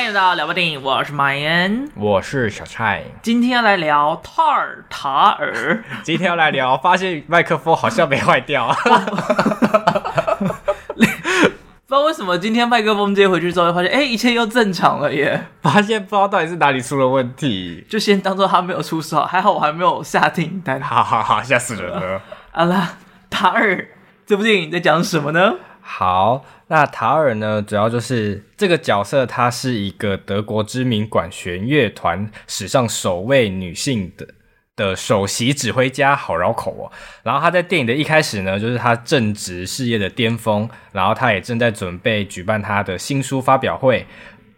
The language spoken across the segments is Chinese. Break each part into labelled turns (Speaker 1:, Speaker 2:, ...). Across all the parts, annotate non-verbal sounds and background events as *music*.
Speaker 1: 欢迎来到聊吧电影，我是马岩，
Speaker 2: 我是小蔡，
Speaker 1: 今天要来聊塔尔塔尔，*laughs*
Speaker 2: 今天要来聊，发现麦克风好像没坏掉，*laughs* 不
Speaker 1: 知道为什么今天麦克风接回去之后，发现哎，一切又正常了耶，
Speaker 2: 发现不知道到底是哪里出了问题，
Speaker 1: 就先当做他没有出事，还好我还没有下订单，
Speaker 2: 好好好，吓死人了。
Speaker 1: 好了，塔尔这部电影在讲什么呢？
Speaker 2: 好，那塔尔呢？主要就是这个角色，她是一个德国知名管弦乐团史上首位女性的的首席指挥家，好绕口哦。然后她在电影的一开始呢，就是她正值事业的巅峰，然后她也正在准备举办她的新书发表会，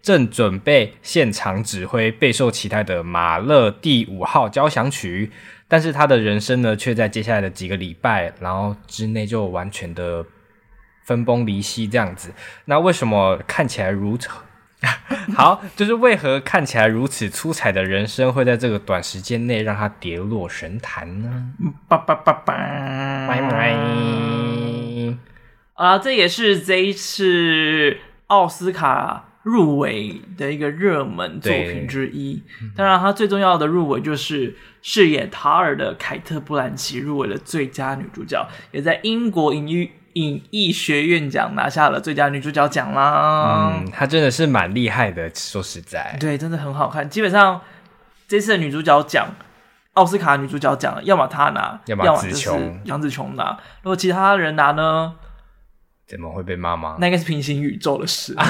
Speaker 2: 正准备现场指挥备受期待的马勒第五号交响曲。但是她的人生呢，却在接下来的几个礼拜，然后之内就完全的。分崩离析这样子，那为什么看起来如此 *laughs* 好？就是为何看起来如此出彩的人生，会在这个短时间内让他跌落神坛呢？叭叭叭叭，拜拜。
Speaker 1: 啊，这也是这一次奥斯卡入围的一个热门作品之一。当然，他最重要的入围就是饰演塔尔的凯特·布兰奇入围了最佳女主角，也在英国影艺。影艺学院奖拿下了最佳女主角奖啦！
Speaker 2: 嗯，她真的是蛮厉害的，说实在，
Speaker 1: 对，真的很好看。基本上这次的女主角奖，奥斯卡女主角奖，要么她拿，要么就是杨紫琼拿。如果其他人拿呢？
Speaker 2: 怎么会被骂吗？
Speaker 1: 那应该是平行宇宙的事。*laughs* *laughs*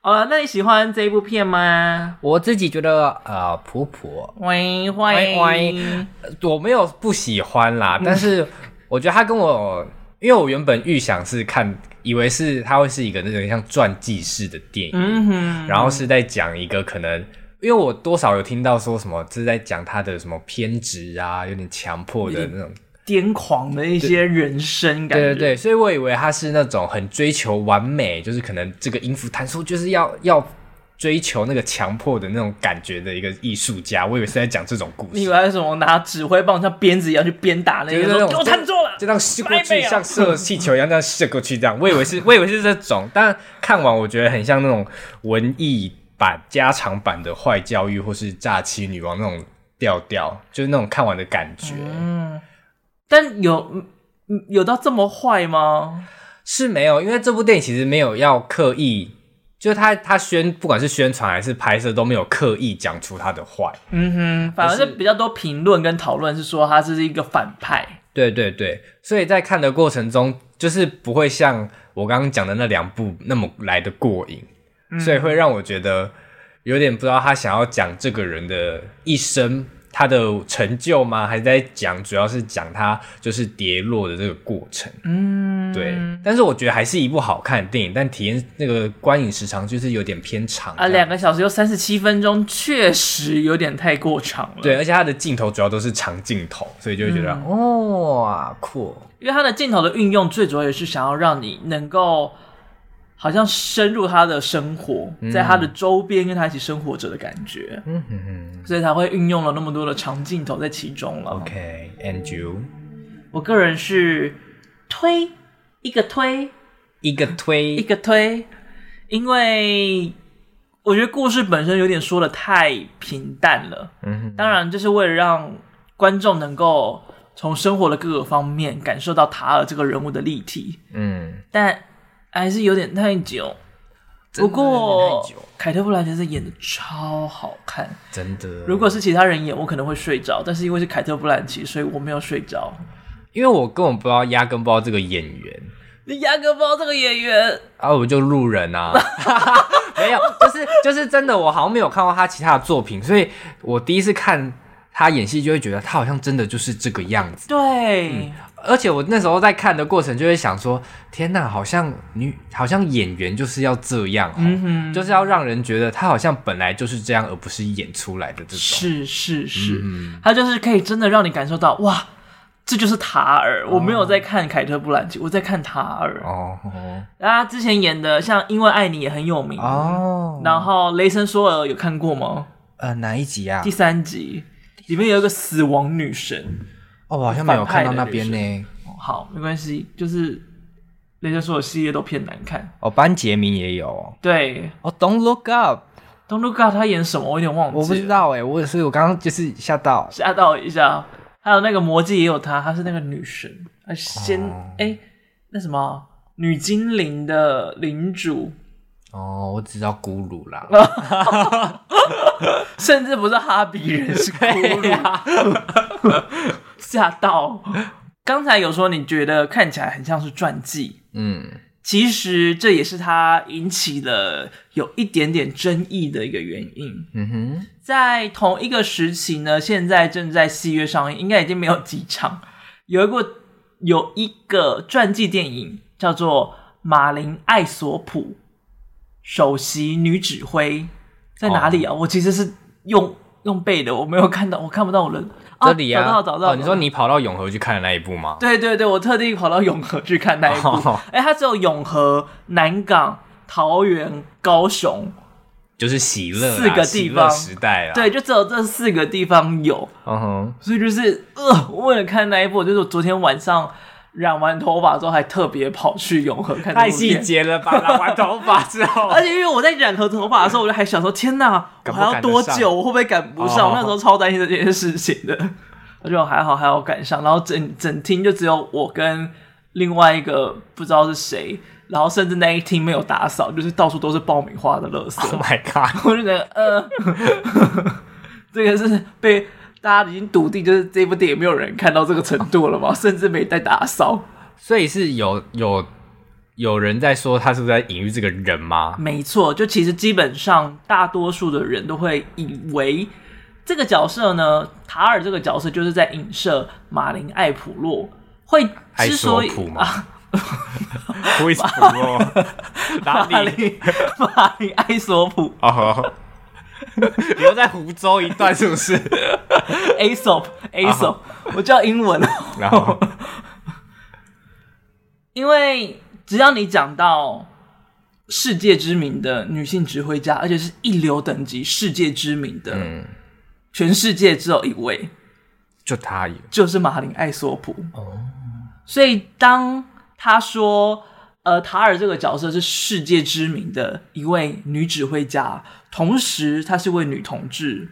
Speaker 1: 好了，那你喜欢这一部片吗？
Speaker 2: 我自己觉得呃，普普，
Speaker 1: 喂喂喂，
Speaker 2: 我没有不喜欢啦，但是。我觉得他跟我，因为我原本预想是看，以为是他会是一个那种像传记式的电影，然后是在讲一个可能，因为我多少有听到说什么，这是在讲他的什么偏执啊，有点强迫的那种
Speaker 1: 癫狂的一些人生感觉，
Speaker 2: 对对对，所以我以为他是那种很追求完美，就是可能这个音符弹出就是要要。追求那个强迫的那种感觉的一个艺术家，我以为是在讲这种故事。
Speaker 1: 你以为是什么拿指挥棒像鞭子一样去鞭打那个？给我弹错了，
Speaker 2: 就这样射过去，像射气球一样这样射过去，这样。我以为是，我以为是这种。但看完我觉得很像那种文艺版、加长版的坏教育，或是诈欺女王那种调调，就是那种看完的感觉。
Speaker 1: 嗯，但有有到这么坏吗？
Speaker 2: 是没有，因为这部电影其实没有要刻意。就他他宣不管是宣传还是拍摄都没有刻意讲出他的坏，
Speaker 1: 嗯哼，反而是比较多评论跟讨论是说他是一个反派，
Speaker 2: 对对对，所以在看的过程中就是不会像我刚刚讲的那两部那么来的过瘾，嗯，所以会让我觉得有点不知道他想要讲这个人的一生。他的成就吗？还是在讲，主要是讲他就是跌落的这个过程。嗯，对。但是我觉得还是一部好看的电影，但体验那个观影时长就是有点偏长啊，
Speaker 1: 两个小时又三十七分钟，确实有点太过长了。
Speaker 2: 对，而且它的镜头主要都是长镜头，所以就会觉得、嗯、哇酷。
Speaker 1: 因为它的镜头的运用最主要也是想要让你能够。好像深入他的生活，在他的周边跟他一起生活着的感觉，嗯哼哼，所以才会运用了那么多的长镜头在其中了。
Speaker 2: OK，and you？
Speaker 1: 我个人是推一个推
Speaker 2: 一个推
Speaker 1: 一个推，因为我觉得故事本身有点说的太平淡了。嗯哼，当然就是为了让观众能够从生活的各个方面感受到塔尔这个人物的立体。嗯，但。还是有点太久，不过凯特·布兰奇演的超好看，
Speaker 2: 真的。
Speaker 1: 如果是其他人演，我可能会睡着，但是因为是凯特·布兰奇，所以我没有睡着。
Speaker 2: 因为我根本不知道，压根不知道这个演员。
Speaker 1: 你压根不知道这个演员
Speaker 2: 啊？我就路人啊，*laughs* 没有，就是就是真的，我好像没有看过他其他的作品，所以我第一次看他演戏，就会觉得他好像真的就是这个样子。
Speaker 1: 对。嗯
Speaker 2: 而且我那时候在看的过程，就会想说：天哪，好像女，好像演员就是要这样，就是要让人觉得他好像本来就是这样，而不是演出来的这种。
Speaker 1: 是是是，嗯，他就是可以真的让你感受到，哇，这就是塔尔。哦，我没有在看凯特·布兰奇，我在看塔尔。哦，他之前演的像《因为爱你》也很有名哦。然后《雷神索尔》有看过吗？
Speaker 2: 呃，哪一集啊？
Speaker 1: 第三集，里面有一个死亡女神。
Speaker 2: 哦，我好像没有看到那边呢。
Speaker 1: 好，没关系，就是雷神所有系列都偏难看。
Speaker 2: 哦，班杰明也有。
Speaker 1: 对，
Speaker 2: 哦，Don't Look Up，Don't
Speaker 1: Look Up，他演什么？我有点忘记。
Speaker 2: 我不知道哎，我也是，我刚刚就是吓到，
Speaker 1: 吓到一下。还有那个魔戒也有他，他是那个女神，先哎、哦，那什么女精灵的领主。
Speaker 2: 哦，我只知道咕噜啦，*laughs*
Speaker 1: 甚至不是哈比人，是咕噜，*laughs* *laughs* 吓到。刚才有说你觉得看起来很像是传记，嗯，其实这也是他引起了有一点点争议的一个原因。嗯哼，在同一个时期呢，现在正在戏院上映，应该已经没有几场。有一个有一个传记电影叫做《马林艾索普》。首席女指挥在哪里啊？哦、我其实是用用背的，我没有看到，我看不到人。
Speaker 2: 这里啊，
Speaker 1: 找到找到、
Speaker 2: 哦。你说你跑到永和去看的那一部吗？
Speaker 1: 对对对，我特地跑到永和去看那一部。哎、它只有永和、南港、桃园、高雄，
Speaker 2: 就是喜乐
Speaker 1: 四个地方
Speaker 2: 时代啊。
Speaker 1: 对，就只有这四个地方有。嗯哼，所以就是呃，为了看那一部，就是我昨天晚上。染完头发之后，还特别跑去永和看。
Speaker 2: 太细节了吧！*laughs* 染完头发之后，
Speaker 1: 而且因为我在染头头发的时候，我就还想说：天哪，我还要多久？我会不会赶不上？我那时候超担心这件事情的。我觉得还好，还好赶上。然后整整厅就只有我跟另外一个不知道是谁，然后甚至那一厅没有打扫，就是到处都是爆米花的垃圾。
Speaker 2: Oh my god！*laughs*
Speaker 1: 我就觉得，呃，*laughs* 这个是被。大家已经笃定，就是这部电影没有人看到这个程度了吗？甚至没在打扫，
Speaker 2: 所以是有有有人在说他是不是在隐喻这个人吗？
Speaker 1: 没错，就其实基本上大多数的人都会以为这个角色呢，塔尔这个角色就是在影射马林艾普洛。会之所以啊，*laughs*
Speaker 2: 普洛 *laughs*
Speaker 1: 马林马林艾索普 *laughs*
Speaker 2: 留在湖州一段是不是？*laughs*
Speaker 1: Aesop，Aesop，我叫英文哦。然后，*laughs* 因为只要你讲到世界知名的女性指挥家，而且是一流等级、世界知名的，嗯，全世界只有一位，
Speaker 2: 就她一个，
Speaker 1: 就是马林艾索普。哦，所以当他说。呃，塔尔这个角色是世界知名的一位女指挥家，同时她是位女同志，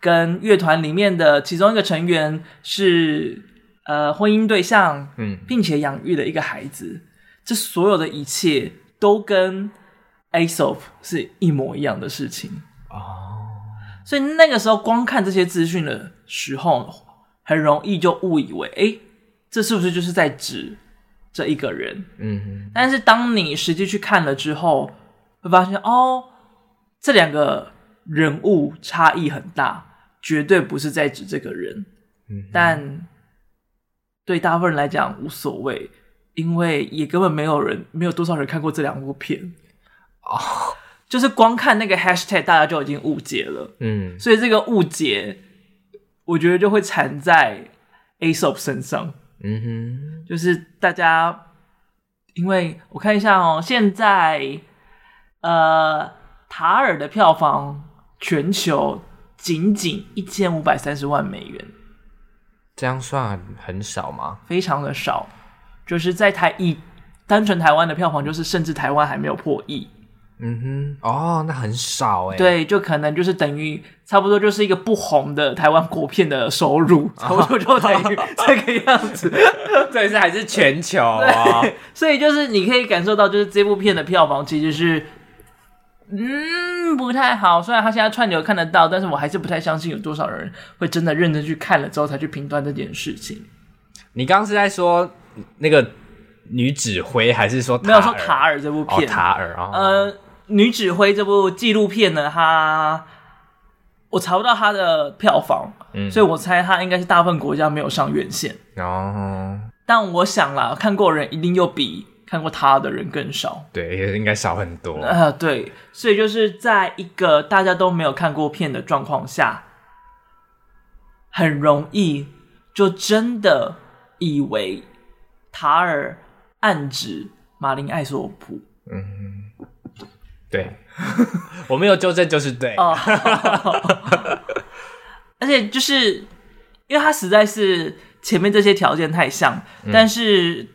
Speaker 1: 跟乐团里面的其中一个成员是呃婚姻对象，嗯，并且养育了一个孩子，这所有的一切都跟 Aesop 是一模一样的事情哦。所以那个时候光看这些资讯的时候，很容易就误以为，诶，这是不是就是在指？这一个人，嗯。哼，但是当你实际去看了之后，会发现哦，这两个人物差异很大，绝对不是在指这个人，嗯，但对大部分人来讲无所谓，因为也根本没有人，没有多少人看过这两部片，哦，就是光看那个 hashtag，大家就已经误解了，嗯，所以这个误解，我觉得就会缠在 Aesop 身上。嗯哼，就是大家，因为我看一下哦，现在呃，塔尔的票房全球仅仅一千五百三十万美元，
Speaker 2: 这样算很少吗？
Speaker 1: 非常的少，就是在台一单纯台湾的票房，就是甚至台湾还没有破亿。
Speaker 2: 嗯哼，哦，那很少哎。
Speaker 1: 对，就可能就是等于差不多就是一个不红的台湾国片的收入，*laughs* 差不多就等于这个样子。*laughs*
Speaker 2: 这是还是全球啊，*laughs*
Speaker 1: 所以就是你可以感受到，就是这部片的票房其实是嗯不太好。虽然他现在串流看得到，但是我还是不太相信有多少人会真的认真去看了之后才去评断这件事情。
Speaker 2: 你刚刚是在说那个女指挥，还是说
Speaker 1: 没有说塔尔这部片？
Speaker 2: 哦、塔尔啊，
Speaker 1: 呃。女指挥这部纪录片呢，它我查不到它的票房，嗯，所以我猜它应该是大部分国家没有上院线哦。但我想啦，看过人一定又比看过他的人更少，
Speaker 2: 对，也应该少很多
Speaker 1: 啊，呃。对，所以就是在一个大家都没有看过片的状况下，很容易就真的以为塔尔暗指马林艾索普，嗯。
Speaker 2: 对，*laughs* 我没有纠正就是对。哦，*laughs*
Speaker 1: 而且就是因为他实在是前面这些条件太像，嗯、但是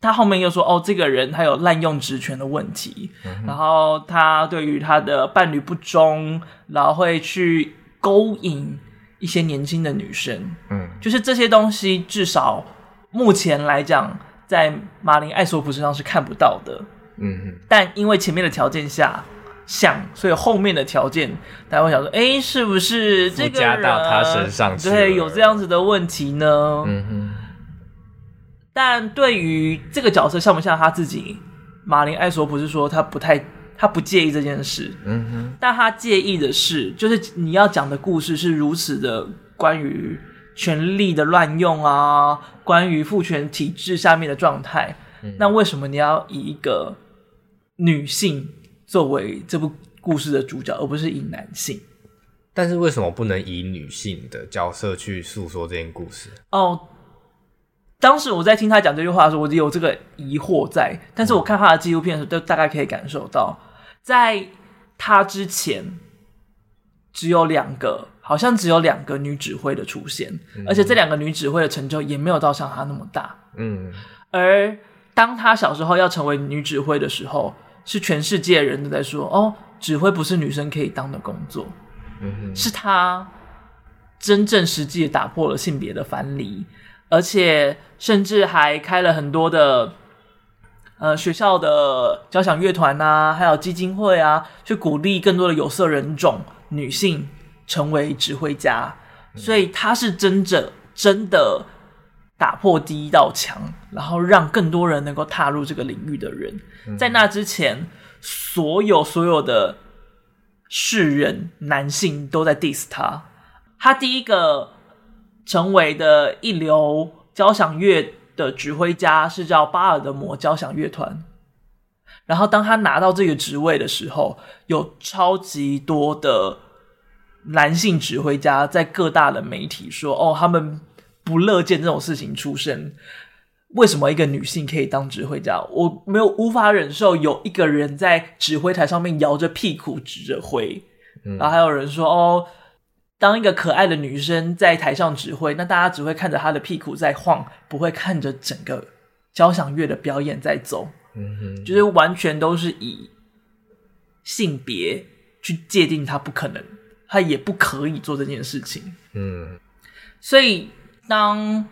Speaker 1: 他后面又说哦，这个人他有滥用职权的问题，嗯、然后他对于他的伴侣不忠，然后会去勾引一些年轻的女生，嗯，就是这些东西，至少目前来讲，在马林艾索普身上是看不到的，嗯哼，但因为前面的条件下像，所以后面的条件大家会想说，哎，是不是这个加
Speaker 2: 到他身上
Speaker 1: 对有这样子的问题呢？嗯哼。但对于这个角色像不像他自己，马林艾索普是说他不太，他不介意这件事。嗯哼。但他介意的是，就是你要讲的故事是如此的关于权力的乱用啊，关于父权体制下面的状态。嗯。那为什么你要以一个女性作为这部故事的主角，而不是以男性？
Speaker 2: 但是为什么不能以女性的角色去诉说这件故事？
Speaker 1: 哦。当时我在听他讲这句话的时候，我就有这个疑惑在。但是我看他的纪录片的时候，就大概可以感受到，在他之前只有两个，好像只有两个女指挥的出现，嗯、而且这两个女指挥的成就也没有到像他那么大。嗯。而当他小时候要成为女指挥的时候，是全世界人都在说：“哦，指挥不是女生可以当的工作。”嗯。是他真正实际打破了性别的藩篱。而且甚至还开了很多的，呃，学校的交响乐团呐，还有基金会啊，去鼓励更多的有色人种女性成为指挥家。所以他是真正真的打破第一道墙，然后让更多人能够踏入这个领域的人。在那之前，所有所有的世人男性都在 diss 他。他第一个。成为的一流交响乐的指挥家是叫巴尔的摩交响乐团，然后当他拿到这个职位的时候，有超级多的男性指挥家在各大的媒体说：“哦，他们不乐见这种事情出生。为什么一个女性可以当指挥家？我没有无法忍受有一个人在指挥台上面摇着屁股指着挥。”然后还有人说：“哦。”当一个可爱的女生在台上指挥，那大家只会看着她的屁股在晃，不会看着整个交响乐的表演在走。嗯哼，就是完全都是以性别去界定她不可能，她也不可以做这件事情。嗯，所以当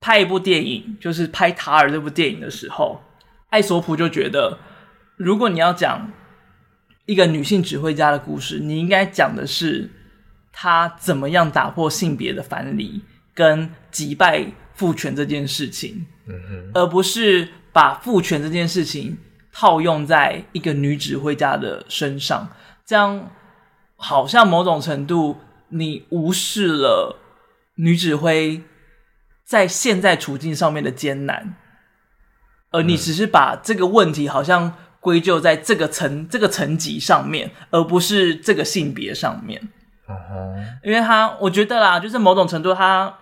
Speaker 1: 拍一部电影，就是拍《塔尔》这部电影的时候，艾索普就觉得，如果你要讲一个女性指挥家的故事，你应该讲的是。她怎么样打破性别的藩篱，跟击败父权这件事情，嗯，而不是把父权这件事情套用在一个女指挥家的身上，这样好像某种程度你无视了女指挥在现在处境上面的艰难，而你只是把这个问题好像归咎在这个层这个层级上面，而不是这个性别上面。Uh. 因为他我觉得啦，就是某种程度，他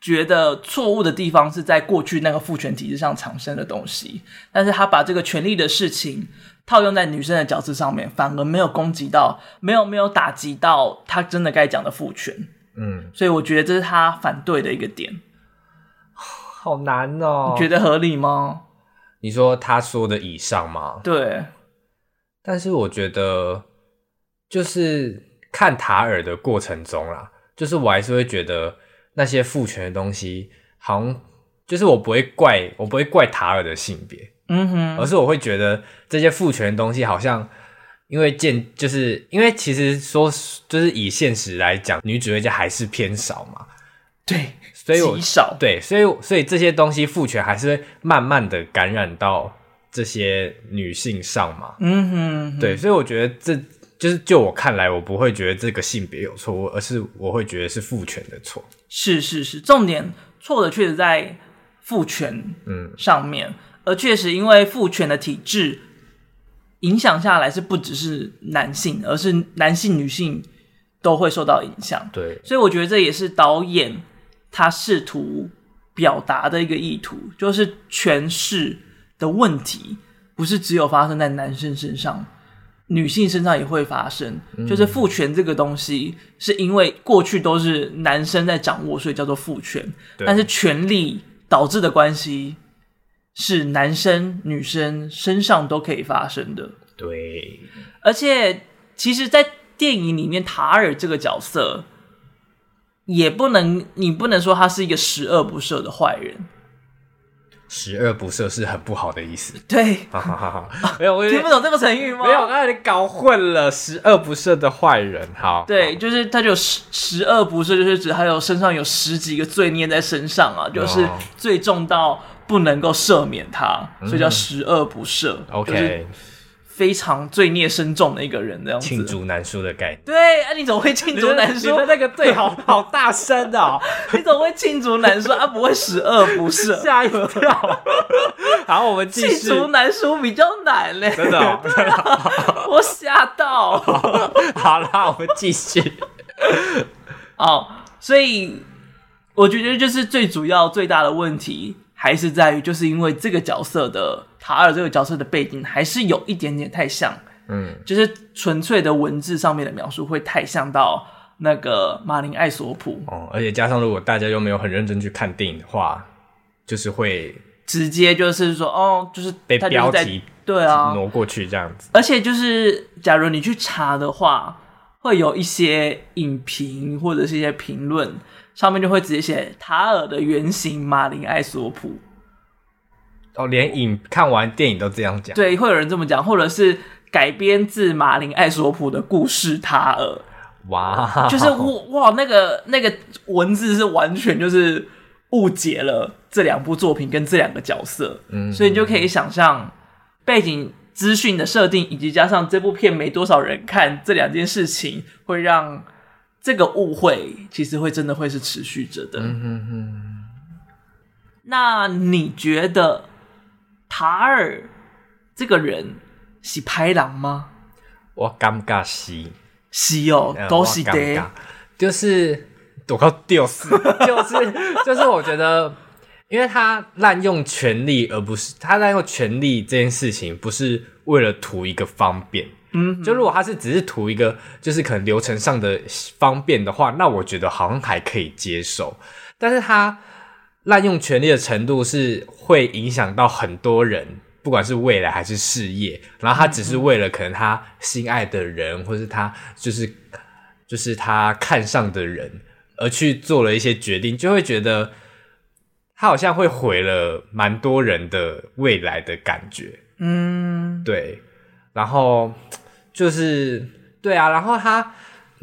Speaker 1: 觉得错误的地方是在过去那个父权体制上产生的东西，但是他把这个权力的事情套用在女生的角色上面，反而没有攻击到，没有没有打击到他真的该讲的父权。嗯，所以我觉得这是他反对的一个点。
Speaker 2: 好难哦，
Speaker 1: 你觉得合理吗？
Speaker 2: 你说他说的以上吗？
Speaker 1: 对，
Speaker 2: 但是我觉得就是。看塔尔的过程中啦，就是我还是会觉得那些父权的东西，好像就是我不会怪，我不会怪塔尔的性别，嗯哼，而是我会觉得这些父权的东西好像因为见，就是因为其实说就是以现实来讲，女指挥家还是偏少嘛，
Speaker 1: 对，
Speaker 2: 所以我
Speaker 1: 极少，
Speaker 2: 对，所以所以这些东西父权还是会慢慢的感染到这些女性上嘛，嗯哼，对，所以我觉得这。就是就我看来，我不会觉得这个性别有错误，而是我会觉得是父权的错。
Speaker 1: 是是是，重点错的确实在父权嗯上面，嗯、而确实因为父权的体制影响下来，是不只是男性，而是男性、女性都会受到影响。
Speaker 2: 对，
Speaker 1: 所以我觉得这也是导演他试图表达的一个意图，就是权势的问题不是只有发生在男生身上。女性身上也会发生，就是父权这个东西，是因为过去都是男生在掌握，所以叫做父权。但是权力导致的关系是男生女生身上都可以发生的。
Speaker 2: 对，
Speaker 1: 而且其实，在电影里面，塔尔这个角色也不能，你不能说他是一个十恶不赦的坏人。
Speaker 2: 十恶不赦是很不好的意思。
Speaker 1: 对，
Speaker 2: 好没有，我
Speaker 1: 听不懂这个成语吗？
Speaker 2: 没有，刚才你搞混了。十恶不赦的坏人，好，
Speaker 1: 对，就是他就十十恶不赦，就是指他有身上有十几个罪孽在身上啊，就是最重到不能够赦免他，嗯、所以叫十恶不赦。OK。非常罪孽深重的一个人，这样子。
Speaker 2: 罄竹难书的概念。
Speaker 1: 对，啊，你怎么会罄竹难书？
Speaker 2: 你的那个对，好好大声啊！
Speaker 1: 你怎么会罄竹难书？啊，不会十恶不赦？*laughs*
Speaker 2: 吓一跳。好，我们继续。
Speaker 1: 罄竹难书比较难嘞，
Speaker 2: 真的，哦。
Speaker 1: 我吓到。*laughs*
Speaker 2: 好了，我们继续。*laughs*
Speaker 1: 哦，所以我觉得就是最主要、最大的问题，还是在于，就是因为这个角色的。塔尔这个角色的背景还是有一点点太像，嗯，就是纯粹的文字上面的描述会太像到那个马林艾索普。
Speaker 2: 哦，而且加上如果大家又没有很认真去看电影的话，就是会
Speaker 1: 直接就是说哦，就是
Speaker 2: 被标题
Speaker 1: 对啊。
Speaker 2: 挪过去这样子，
Speaker 1: 而且就是假如你去查的话，会有一些影评或者是一些评论上面就会直接写塔尔的原型马林埃索普。
Speaker 2: 哦，连影看完电影都这样讲，
Speaker 1: 对，会有人这么讲，或者是改编自马林艾索普的故事《塔尔》。
Speaker 2: 哇，
Speaker 1: 就是哇，那个那个文字是完全就是误解了这两部作品跟这两个角色，嗯，所以你就可以想象背景资讯的设定，以及加上这部片没多少人看，这两件事情会让这个误会其实会真的会是持续着的。嗯哼哼，那你觉得？塔尔这个人是拍狼吗？
Speaker 2: 我感觉是，
Speaker 1: 是哦，都是的，
Speaker 2: 就是多靠丢死，*laughs* 就是就是我觉得，因为他滥用权力，而不是他滥用权力这件事情，不是为了图一个方便。嗯，就如果他是只是图一个，就是可能流程上的方便的话，那我觉得好像还可以接受。但是他。滥用权力的程度是会影响到很多人，不管是未来还是事业。然后他只是为了可能他心爱的人，或是他就是就是他看上的人而去做了一些决定，就会觉得他好像会毁了蛮多人的未来的感觉。嗯，对。然后就是对啊，然后他。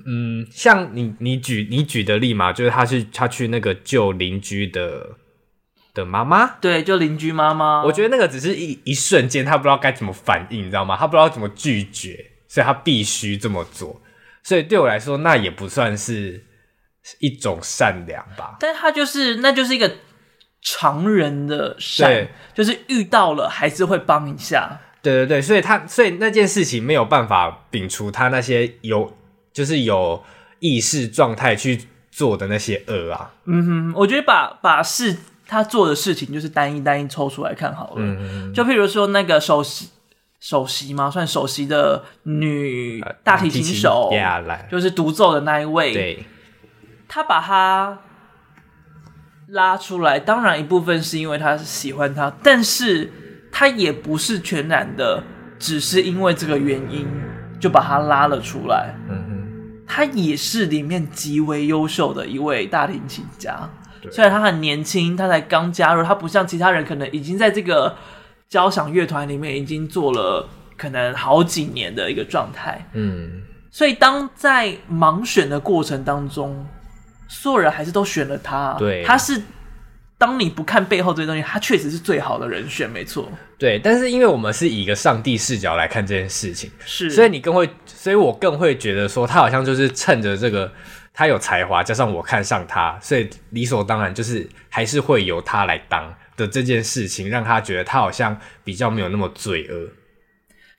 Speaker 2: 嗯，像你你举你举的例嘛，就是他去他去那个救邻居的的妈妈，
Speaker 1: 对，救邻居妈妈。
Speaker 2: 我觉得那个只是一一瞬间，他不知道该怎么反应，你知道吗？他不知道怎么拒绝，所以他必须这么做。所以对我来说，那也不算是一种善良吧。
Speaker 1: 但他就是，那就是一个常人的善，就是遇到了还是会帮一下。
Speaker 2: 对对对，所以他所以那件事情没有办法摒除他那些有。就是有意识状态去做的那些恶啊，
Speaker 1: 嗯哼，我觉得把把事他做的事情就是单一单一抽出来看好了，就譬如说那个首席首席嘛，算首席的女大提琴手，就是独奏的那一位，
Speaker 2: 对，
Speaker 1: 他把他拉出来，当然一部分是因为他喜欢他，但是他也不是全然的，只是因为这个原因就把他拉了出来，嗯。他也是里面极为优秀的一位大提琴家，对虽然他很年轻，他才刚加入，他不像其他人可能已经在这个交响乐团里面已经做了可能好几年的一个状态。嗯，所以当在盲选的过程当中，所有人还是都选了他。
Speaker 2: 对，
Speaker 1: 他是当你不看背后这些东西，他确实是最好的人选，没错。
Speaker 2: 对，但是因为我们是以一个上帝视角来看这件事情，
Speaker 1: 是，
Speaker 2: 所以你更会。所以我更会觉得说，他好像就是趁着这个他有才华，加上我看上他，所以理所当然就是还是会由他来当的这件事情，让他觉得他好像比较没有那么罪恶。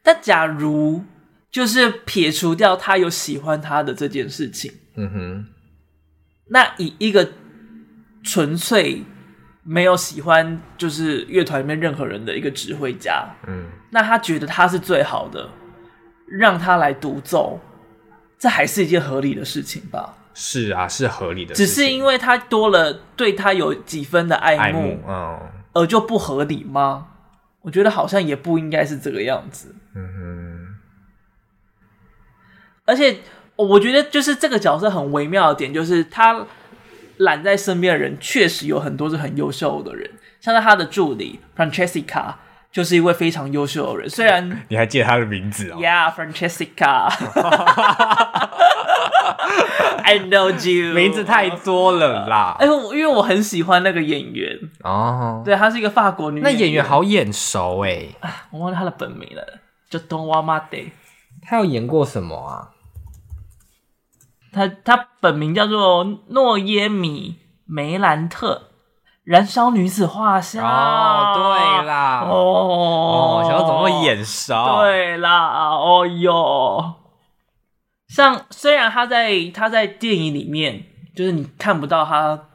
Speaker 1: 但假如就是撇除掉他有喜欢他的这件事情，嗯哼，那以一个纯粹没有喜欢就是乐团里面任何人的一个指挥家，嗯，那他觉得他是最好的。让他来独奏，这还是一件合理的事情吧？
Speaker 2: 是啊，是合理的，
Speaker 1: 只是因为他多了对他有几分的爱慕，
Speaker 2: 嗯，
Speaker 1: 而就不合理吗？我觉得好像也不应该是这个样子。
Speaker 2: 嗯哼，
Speaker 1: 而且我觉得就是这个角色很微妙的点，就是他揽在身边的人确实有很多是很优秀的人，像是他的助理 Francesca。就是一位非常优秀的人，虽然
Speaker 2: 你还记得他的名字啊、哦、
Speaker 1: ？Yeah，Francesca，I *laughs* know you，
Speaker 2: 名字太多了啦。
Speaker 1: 哎、欸，因为我很喜欢那个演员
Speaker 2: 哦，
Speaker 1: 对，她是一个法国女演员，
Speaker 2: 那演员好眼熟哎，
Speaker 1: 我忘了她的本名了，叫 Don w a m a d e。
Speaker 2: 她有演过什么啊？
Speaker 1: 她她本名叫做诺耶米梅兰特。燃烧女子画像
Speaker 2: 哦，对啦，
Speaker 1: 哦
Speaker 2: 哦，想要怎么眼熟？
Speaker 1: 对啦，哦哟，像虽然他在他在电影里面，就是你看不到他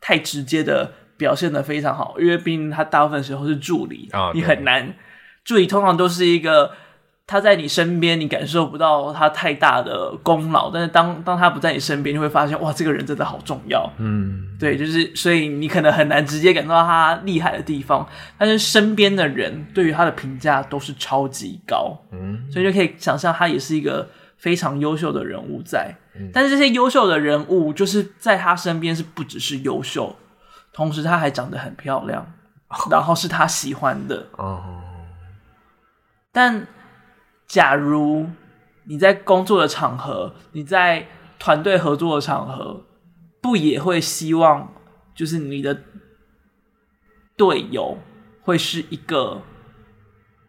Speaker 1: 太直接的表现的非常好，因为毕竟他大部分时候是助理，
Speaker 2: 哦、
Speaker 1: 你很难，助理通常都是一个。他在你身边，你感受不到他太大的功劳，但是当当他不在你身边，你会发现哇，这个人真的好重要。
Speaker 2: 嗯，
Speaker 1: 对，就是所以你可能很难直接感受到他厉害的地方，但是身边的人对于他的评价都是超级高。
Speaker 2: 嗯，
Speaker 1: 所以就可以想象他也是一个非常优秀的人物在。
Speaker 2: 嗯，
Speaker 1: 但是这些优秀的人物就是在他身边是不只是优秀，同时他还长得很漂亮，然后是他喜欢的。
Speaker 2: 哦，
Speaker 1: 但。假如你在工作的场合，你在团队合作的场合，不也会希望就是你的队友会是一个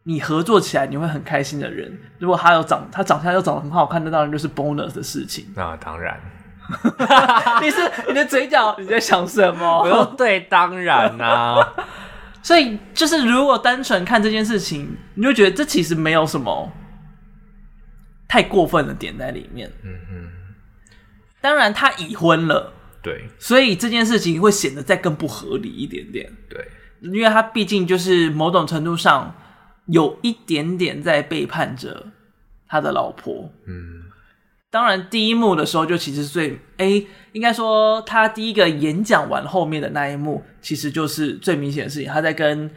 Speaker 1: 你合作起来你会很开心的人？如果他有长他长相又长得很好看，那当然就是 bonus 的事情。*laughs*
Speaker 2: 那当然，*laughs*
Speaker 1: 你是你的嘴角你在想什么？
Speaker 2: 我说对，当然啊。*laughs*
Speaker 1: 所以就是如果单纯看这件事情，你就觉得这其实没有什么。太过分的点在里面。
Speaker 2: 嗯嗯，
Speaker 1: 当然他已婚了，
Speaker 2: 对，
Speaker 1: 所以这件事情会显得再更不合理一点点。
Speaker 2: 对，
Speaker 1: 因为他毕竟就是某种程度上有一点点在背叛着他的老婆。
Speaker 2: 嗯，
Speaker 1: 当然第一幕的时候就其实最哎、欸，应该说他第一个演讲完后面的那一幕，其实就是最明显的事情，他在跟。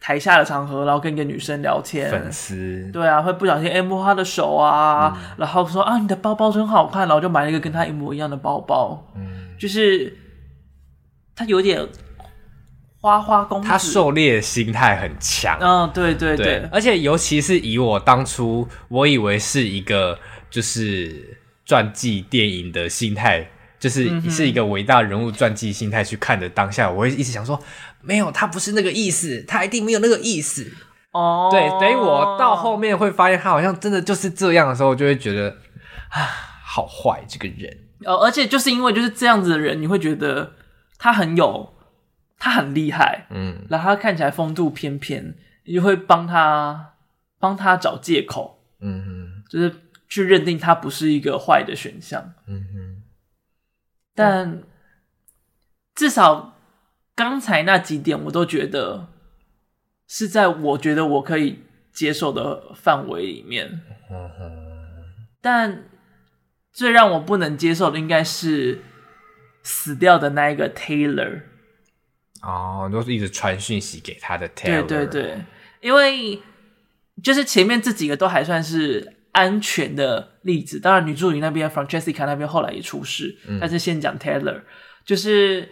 Speaker 1: 台下的场合，然后跟一个女生聊天，
Speaker 2: 粉丝。
Speaker 1: 对啊，会不小心哎摸她的手啊，嗯、然后说啊你的包包真好看，然后就买了一个跟她一模一样的包包，
Speaker 2: 嗯，
Speaker 1: 就是他有点花花公子，
Speaker 2: 他狩猎心态很强，
Speaker 1: 嗯，对对对，对，
Speaker 2: 而且尤其是以我当初我以为是一个就是传记电影的心态。就是是一个伟大人物传记心态去看的当下，我会一直想说，没有，他不是那个意思，他一定没有那个意思。
Speaker 1: 哦，
Speaker 2: 对，等于我到后面会发现他好像真的就是这样的时候，我就会觉得啊，*sighs* 好坏这个人。
Speaker 1: 哦，而且就是因为就是这样子的人，你会觉得他很有，他很厉害，
Speaker 2: 嗯，
Speaker 1: 然后他看起来风度翩翩，你就会帮他帮他找借口，
Speaker 2: 嗯哼，
Speaker 1: 就是去认定他不是一个坏的选项，
Speaker 2: 嗯哼。
Speaker 1: 但至少刚才那几点，我都觉得是在我觉得我可以接受的范围里面。但最让我不能接受的，应该是死掉的那一个 Taylor。
Speaker 2: 哦，都是一直传讯息给他的 Taylor。
Speaker 1: 对对对，因为就是前面这几个都还算是。安全的例子，当然女助理那边，Francesca 那边后来也出事，嗯、但是先讲 Taylor，就是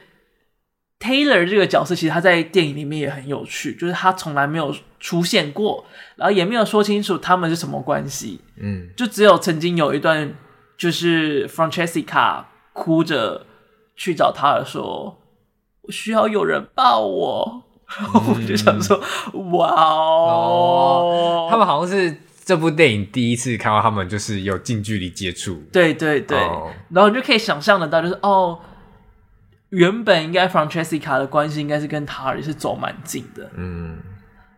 Speaker 1: Taylor 这个角色，其实他在电影里面也很有趣，就是他从来没有出现过，然后也没有说清楚他们是什么关系，
Speaker 2: 嗯，
Speaker 1: 就只有曾经有一段，就是 Francesca 哭着去找他说，我需要有人抱我，然 *laughs* 后我就想说，嗯、哇哦，
Speaker 2: 哦，他们好像是。这部电影第一次看到他们就是有近距离接触，
Speaker 1: 对对对，oh. 然后你就可以想象得到，就是哦，原本应该 Francesca 的关系应该是跟塔尔是走蛮近的，
Speaker 2: 嗯，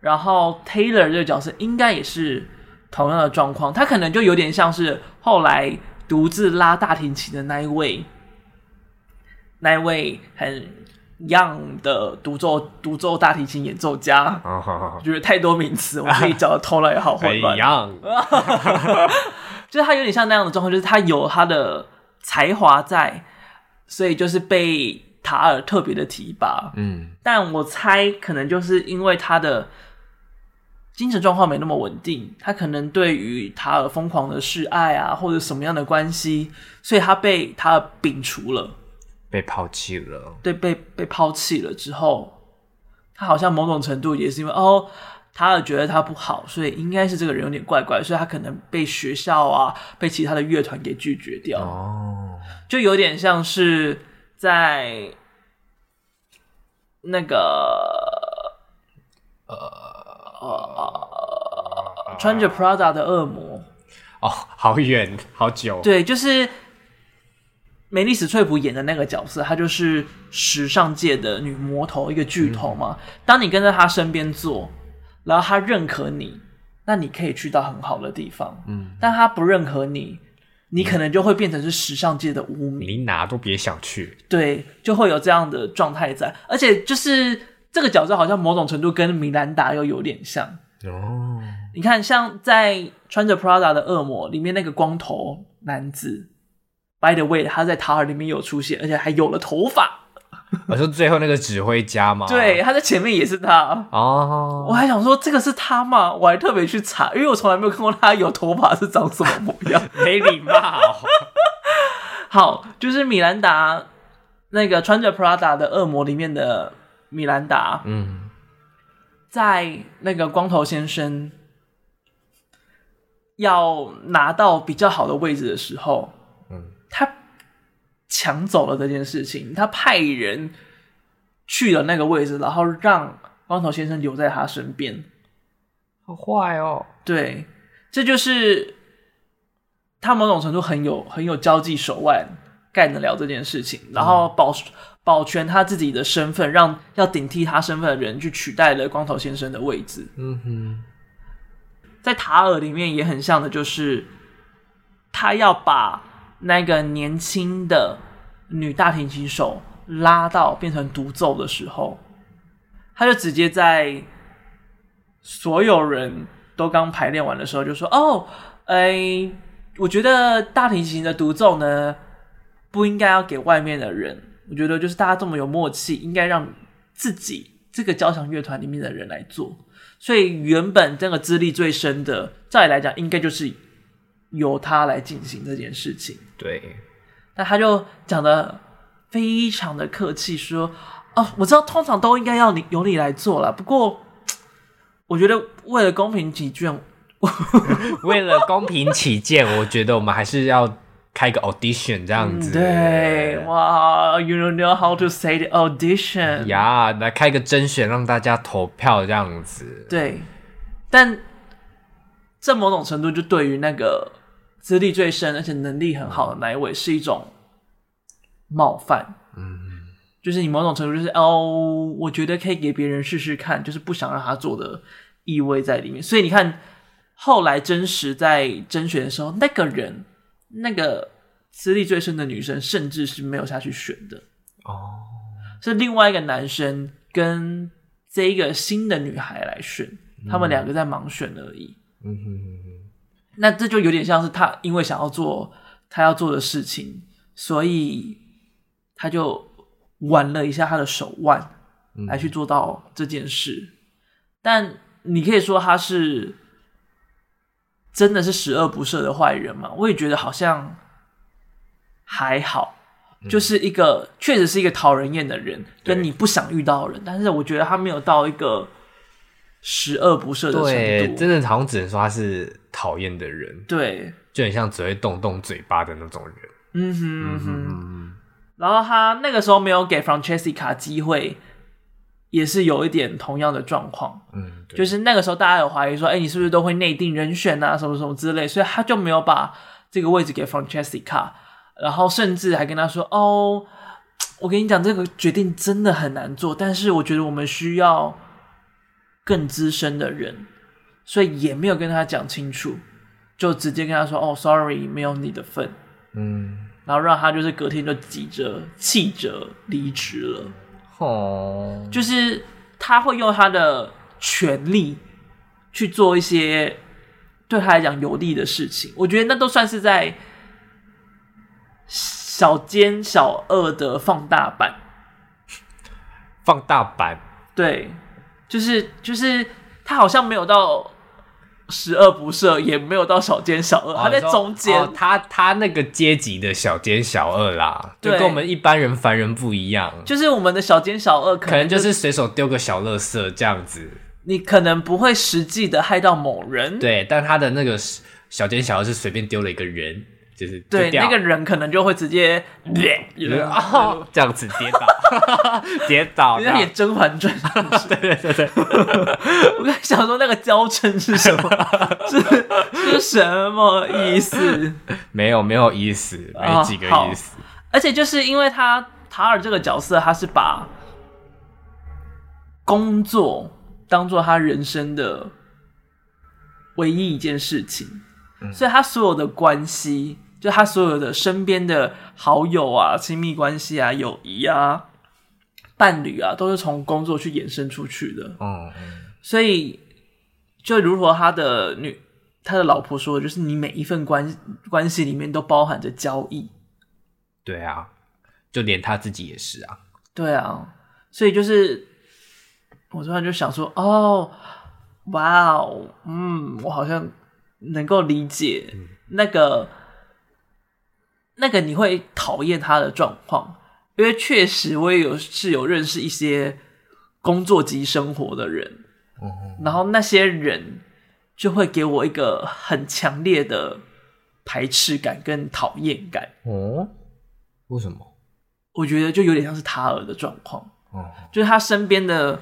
Speaker 1: 然后 Taylor 这个角色应该也是同样的状况，他可能就有点像是后来独自拉大提琴的那一位，那一位很。Young 的独奏独奏大提琴演奏家，
Speaker 2: 哦、好好好
Speaker 1: 就是太多名词，我可以找的头脑也好混乱。*laughs*
Speaker 2: Young，*laughs*
Speaker 1: 就是他有点像那样的状况，就是他有他的才华在，所以就是被塔尔特别的提拔。
Speaker 2: 嗯，
Speaker 1: 但我猜可能就是因为他的精神状况没那么稳定，他可能对于塔尔疯狂的示爱啊，或者什么样的关系，所以他被塔尔摒除了，
Speaker 2: 被抛弃了。
Speaker 1: 对，被被抛弃了之后，他好像某种程度也是因为哦。塔尔觉得他不好，所以应该是这个人有点怪怪，所以他可能被学校啊，被其他的乐团给拒绝掉。
Speaker 2: 哦，
Speaker 1: 就有点像是在那个呃呃穿着 Prada 的恶魔。
Speaker 2: 哦，好远，好久。
Speaker 1: 对，就是梅丽史翠普演的那个角色，她就是时尚界的女魔头，一个巨头嘛。嗯、当你跟在她身边做。然后他认可你，那你可以去到很好的地方。
Speaker 2: 嗯，
Speaker 1: 但他不认可你，你可能就会变成是时尚界的污名，
Speaker 2: 你哪都别想去。
Speaker 1: 对，就会有这样的状态在。而且就是这个角色好像某种程度跟米兰达又有点像。
Speaker 2: 哦，
Speaker 1: 你看，像在穿着 Prada 的恶魔里面那个光头男子，By the way，他在塔尔里面有出现，而且还有了头发。*laughs*
Speaker 2: 我说最后那个指挥家吗？
Speaker 1: 对，他在前面也是他
Speaker 2: 哦。
Speaker 1: 我还想说这个是他吗？我还特别去查，因为我从来没有看过他有头发是长什么模样，*laughs*
Speaker 2: 没礼貌。
Speaker 1: 好，就是米兰达那个穿着 Prada 的恶魔里面的米兰达，
Speaker 2: 嗯，
Speaker 1: 在那个光头先生要拿到比较好的位置的时候，
Speaker 2: 嗯，
Speaker 1: 他。抢走了这件事情，他派人去了那个位置，然后让光头先生留在他身边。
Speaker 2: 好坏哦！
Speaker 1: 对，这就是他某种程度很有很有交际手腕，干得了这件事情，然后保、嗯、保全他自己的身份，让要顶替他身份的人去取代了光头先生的位置。
Speaker 2: 嗯哼，
Speaker 1: 在塔尔里面也很像的，就是他要把。那个年轻的女大提琴手拉到变成独奏的时候，他就直接在所有人都刚排练完的时候就说：“哦，哎，我觉得大提琴的独奏呢，不应该要给外面的人。我觉得就是大家这么有默契，应该让自己这个交响乐团里面的人来做。所以原本这个资历最深的，照理来讲，应该就是。”由他来进行这件事情，
Speaker 2: 对。
Speaker 1: 那他就讲的非常的客气，说：“哦，我知道通常都应该要你由你来做了，不过我觉得为了公平起见，*laughs*
Speaker 2: 为了公平起见，我觉得我们还是要开个 audition 这样子。”
Speaker 1: 对，哇，You don't know how to say the audition？
Speaker 2: 呀，来开个甄选，让大家投票这样子。
Speaker 1: 对，但这某种程度就对于那个。资历最深，而且能力很好的那一位是一种冒犯，
Speaker 2: 嗯，
Speaker 1: 就是你某种程度就是哦，我觉得可以给别人试试看，就是不想让他做的意味在里面。所以你看，后来真实在甄选的时候，那个人那个资历最深的女生，甚至是没有下去选的
Speaker 2: 哦，
Speaker 1: 是另外一个男生跟这一个新的女孩来选，他们两个在盲选而已，
Speaker 2: 嗯哼哼哼。
Speaker 1: 那这就有点像是他因为想要做他要做的事情，所以他就玩了一下他的手腕，来去做到这件事。嗯。但你可以说他是真的是十恶不赦的坏人吗？我也觉得好像还好，就是一个确实是一个讨人厌的人，跟你不想遇到的人。但是我觉得他没有到一个。十恶不赦的程度，
Speaker 2: 对，真的好像只能说他是讨厌的人，
Speaker 1: 对，
Speaker 2: 就很像只会动动嘴巴的那种人。
Speaker 1: 嗯哼嗯哼，嗯，然后他那个时候没有给 Francesca 机会，也是有一点同样的状况。
Speaker 2: 嗯，
Speaker 1: 就是那个时候大家有怀疑说，哎，你是不是都会内定人选啊，什么什么之类，所以他就没有把这个位置给 Francesca，然后甚至还跟他说，哦，我跟你讲，这个决定真的很难做，但是我觉得我们需要。更资深的人，所以也没有跟他讲清楚，就直接跟他说：“哦，sorry，没有你的份。”
Speaker 2: 嗯，
Speaker 1: 然后让他就是隔天就急着气着离职了。
Speaker 2: 哦，*laughs*
Speaker 1: 就是他会用他的权利去做一些对他来讲有利的事情，我觉得那都算是在小奸小恶的放大版。
Speaker 2: 放大版，
Speaker 1: 对，就是就是他好像没有到十恶不赦，也没有到小奸小恶，哦、他在中间。
Speaker 2: 哦、他他那个阶级的小奸小恶啦，就跟我们一般人凡人不一样。
Speaker 1: 就是我们的小奸小恶，
Speaker 2: 可能就是随手丢个小垃圾这样子。
Speaker 1: 你可能不会实际的害到某人，
Speaker 2: 对，但他的那个小奸小恶是随便丢了一个人。就是
Speaker 1: 对那个人可能就会直接，*laughs*
Speaker 2: 哦，*laughs* 这样子跌倒，*laughs* 跌倒，
Speaker 1: 像演《甄嬛传》。
Speaker 2: 对对对对，
Speaker 1: 我刚想说那个娇嗔是什么？是是什么意思？
Speaker 2: 没有没有意思，没几个意思。
Speaker 1: 而且就是因为他塔尔这个角色，他是把工作当做他人生的唯一一件事情，所以他所有的关系。就他所有的身边的好友啊、亲密关系啊、友谊啊、伴侣啊，都是从工作去衍生出去的。嗯，所以就如果他的女、他的老婆说的，就是你每一份关关系里面都包含着交易。
Speaker 2: 对啊，就连他自己也是啊。
Speaker 1: 对啊，所以就是我突然就想说，哦，哇哦，嗯，我好像能够理解那个。那个你会讨厌他的状况，因为确实我也有是有认识一些工作及生活的人，然后那些人就会给我一个很强烈的排斥感跟讨厌感。
Speaker 2: 哦，为什么？
Speaker 1: 我觉得就有点像是塔尔的状况，就是他身边的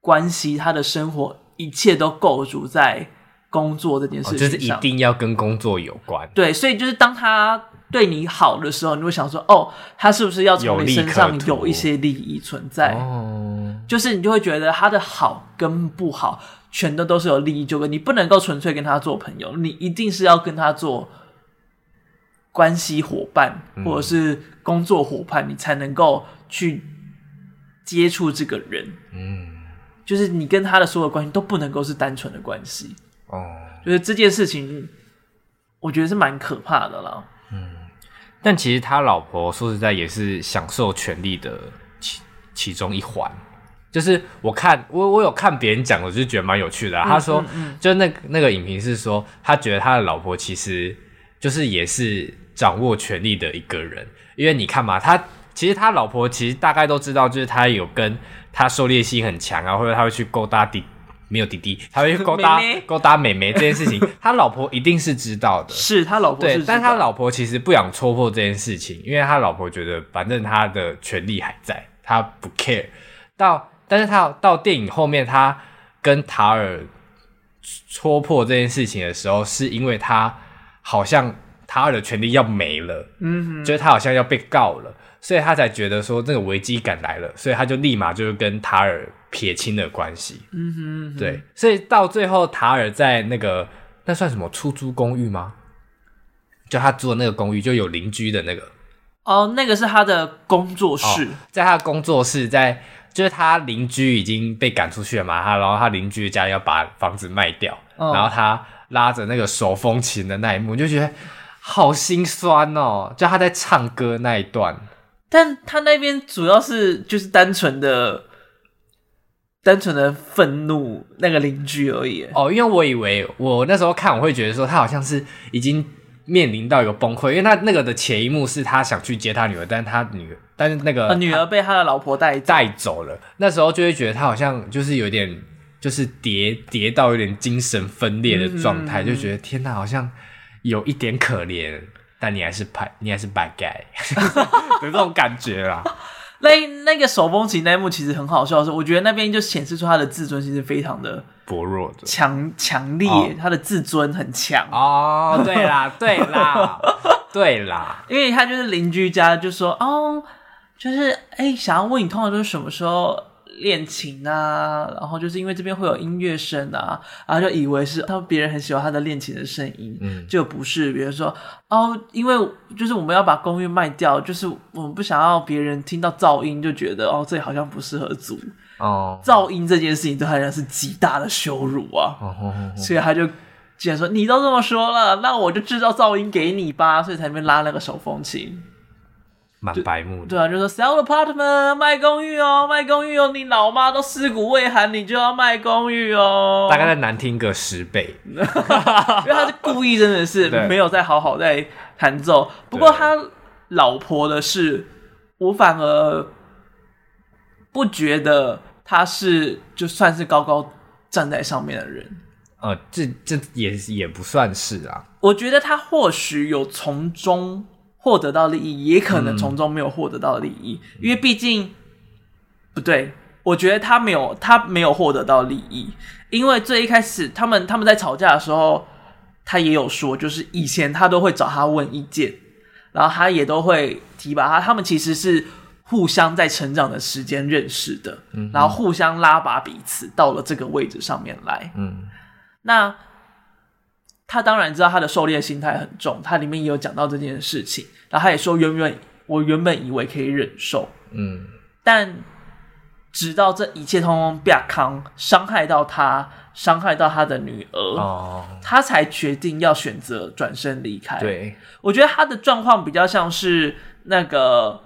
Speaker 1: 关系，他的生活，一切都构筑在工作这件事情上，
Speaker 2: 就是一定要跟工作有关。
Speaker 1: 对，所以就是当他。对你好的时候，你会想说：“哦，他是不是要从你身上有一些利益存在？”哦，就是你就会觉得他的好跟不好，全都都是有利益纠葛。你不能够纯粹跟他做朋友，你一定是要跟他做关系伙伴，或者是工作伙伴，你才能够去接触这个人。嗯，就是你跟他的所有关系都不能够是单纯的关系。哦，就是这件事情，我觉得是蛮可怕的啦。
Speaker 2: 但其实他老婆说实在也是享受权力的其其中一环，就是我看我我有看别人讲，我就觉得蛮有趣的啊。他说，就那那个影评是说，他觉得他的老婆其实就是也是掌握权力的一个人，因为你看嘛，他其实他老婆其实大概都知道，就是他有跟他狩猎性很强啊，或者他会去勾搭弟。没有弟弟，他会勾搭勾搭妹妹这件事情，*laughs* 他老婆一定是知道的。
Speaker 1: 是他老婆是，
Speaker 2: 对，但他老婆其实不想戳破这件事情，因为他老婆觉得反正他的权利还在，他不 care。到，但是他到电影后面，他跟塔尔戳破这件事情的时候，是因为他好像塔尔的权利要没了，嗯哼，就是他好像要被告了，所以他才觉得说这个危机感来了，所以他就立马就是跟塔尔。撇清了关系，嗯哼，嗯哼，对，所以到最后，塔尔在那个那算什么出租公寓吗？就他租的那个公寓，就有邻居的那个，
Speaker 1: 哦，那个是他的工作室，哦、
Speaker 2: 在他的工作室，在就是他邻居已经被赶出去了嘛，他然后他邻居的家要把房子卖掉，哦、然后他拉着那个手风琴的那一幕，就觉得好心酸哦，就他在唱歌那一段，
Speaker 1: 但他那边主要是就是单纯的。单纯的愤怒那个邻居而已。
Speaker 2: 哦，因为我以为我那时候看我会觉得说他好像是已经面临到一个崩溃，因为他那个的前一幕是他想去接他女儿，但是他女儿但是那个
Speaker 1: 女儿被他的老婆带
Speaker 2: 带走了，那时候就会觉得他好像就是有点就是跌跌到有点精神分裂的状态，嗯、就觉得天哪，好像有一点可怜，但你还是拍你还是 bad guy *laughs* 有这种感觉啦。*laughs*
Speaker 1: 那那个手风琴那一幕其实很好笑的是，我觉得那边就显示出他的自尊心是非常的
Speaker 2: 薄弱的，
Speaker 1: 强强烈，哦、他的自尊很强
Speaker 2: 哦。对啦，对啦，*laughs* 对啦，
Speaker 1: 因为他就是邻居家，就说哦，就是哎、欸，想要问你通常都是什么时候？练琴啊，然后就是因为这边会有音乐声啊，然后就以为是他别人很喜欢他的练琴的声音，嗯，就不是，比如说哦，因为就是我们要把公寓卖掉，就是我们不想要别人听到噪音，就觉得哦，这里好像不适合租。哦，噪音这件事情对他来讲是极大的羞辱啊，哦哦哦哦，所以他就既然说你都这么说了，那我就制造噪音给你吧，所以才没拉那个手风琴。
Speaker 2: 蛮白目的，
Speaker 1: 对啊，就说 sell apartment 卖公寓哦，卖公寓哦，你老妈都尸骨未寒，你就要卖公寓哦，
Speaker 2: 大概再难听个十倍，*laughs*
Speaker 1: 因为他是故意，真的是没有再好好在弹奏。不过他老婆的事，我反而不觉得他是就算是高高站在上面的人，
Speaker 2: 呃，这这也也不算是啊，
Speaker 1: 我觉得他或许有从中。获得到利益，也可能从中没有获得到利益，嗯、因为毕竟不对，我觉得他没有，他没有获得到利益，因为最一开始他们他们在吵架的时候，他也有说，就是以前他都会找他问意见，然后他也都会提拔他，他们其实是互相在成长的时间认识的，嗯、然后互相拉拔彼此到了这个位置上面来，嗯，那。他当然知道他的狩猎心态很重，他里面也有讲到这件事情。然后他也说，原本我原本以为可以忍受，嗯，但直到这一切通通变康，伤害到他，伤害到他的女儿，哦，他才决定要选择转身离开。
Speaker 2: 对，
Speaker 1: 我觉得他的状况比较像是那个。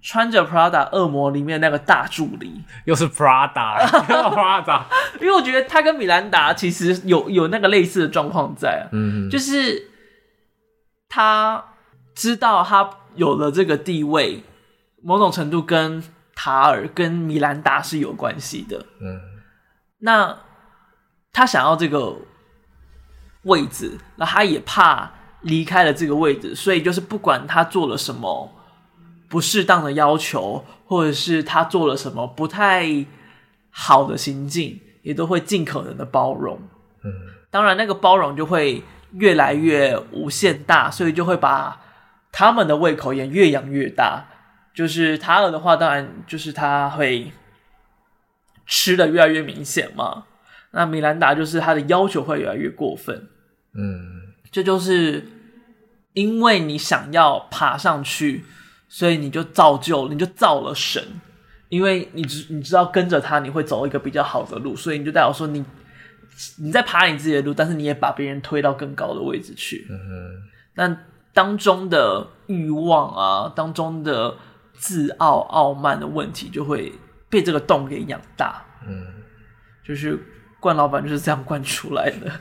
Speaker 1: 穿着 Prada 恶魔里面那个大助理，
Speaker 2: 又是 Prada，Prada，*laughs*
Speaker 1: 因为我觉得他跟米兰达其实有有那个类似的状况在，嗯。哼，就是他知道他有了这个地位，某种程度跟塔尔跟米兰达是有关系的，嗯，那他想要这个位置，那他也怕离开了这个位置，所以就是不管他做了什么。不适当的要求，或者是他做了什么不太好的行径，也都会尽可能的包容。嗯，当然那个包容就会越来越无限大，所以就会把他们的胃口也越养越大。就是他尔的话，当然就是他会吃的越来越明显嘛。那米兰达就是他的要求会越来越过分。嗯，这就是因为你想要爬上去。所以你就造就，你就造了神，因为你知你知道跟着他你会走一个比较好的路，所以你就代表说你你在爬你自己的路，但是你也把别人推到更高的位置去。嗯哼。但当中的欲望啊，当中的自傲傲慢的问题，就会被这个洞给养大。嗯，就是。惯老板就是这样惯出来的，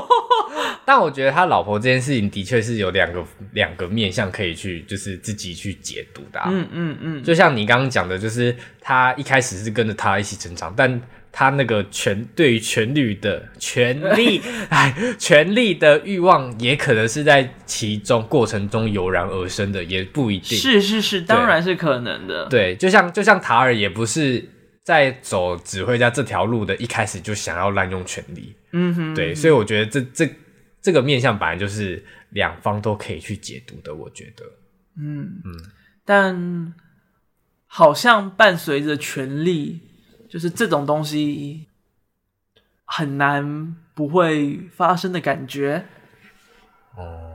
Speaker 1: *laughs*
Speaker 2: 但我觉得他老婆这件事情的确是有两个两个面向可以去，就是自己去解读的啊。嗯嗯嗯，就像你刚刚讲的，就是他一开始是跟着他一起成长，但他那个权对于权力的权力，*laughs* 哎，权力的欲望也可能是在其中过程中油然而生的，也不一定。
Speaker 1: 是是是，当然是可能的。
Speaker 2: 对，就像就像塔尔也不是。在走指挥家这条路的一开始就想要滥用权力，嗯哼，对，所以我觉得这这这个面向本来就是两方都可以去解读的，我觉得，
Speaker 1: 嗯嗯，但好像伴随着权力，就是这种东西很难不会发生的感觉，
Speaker 2: 哦，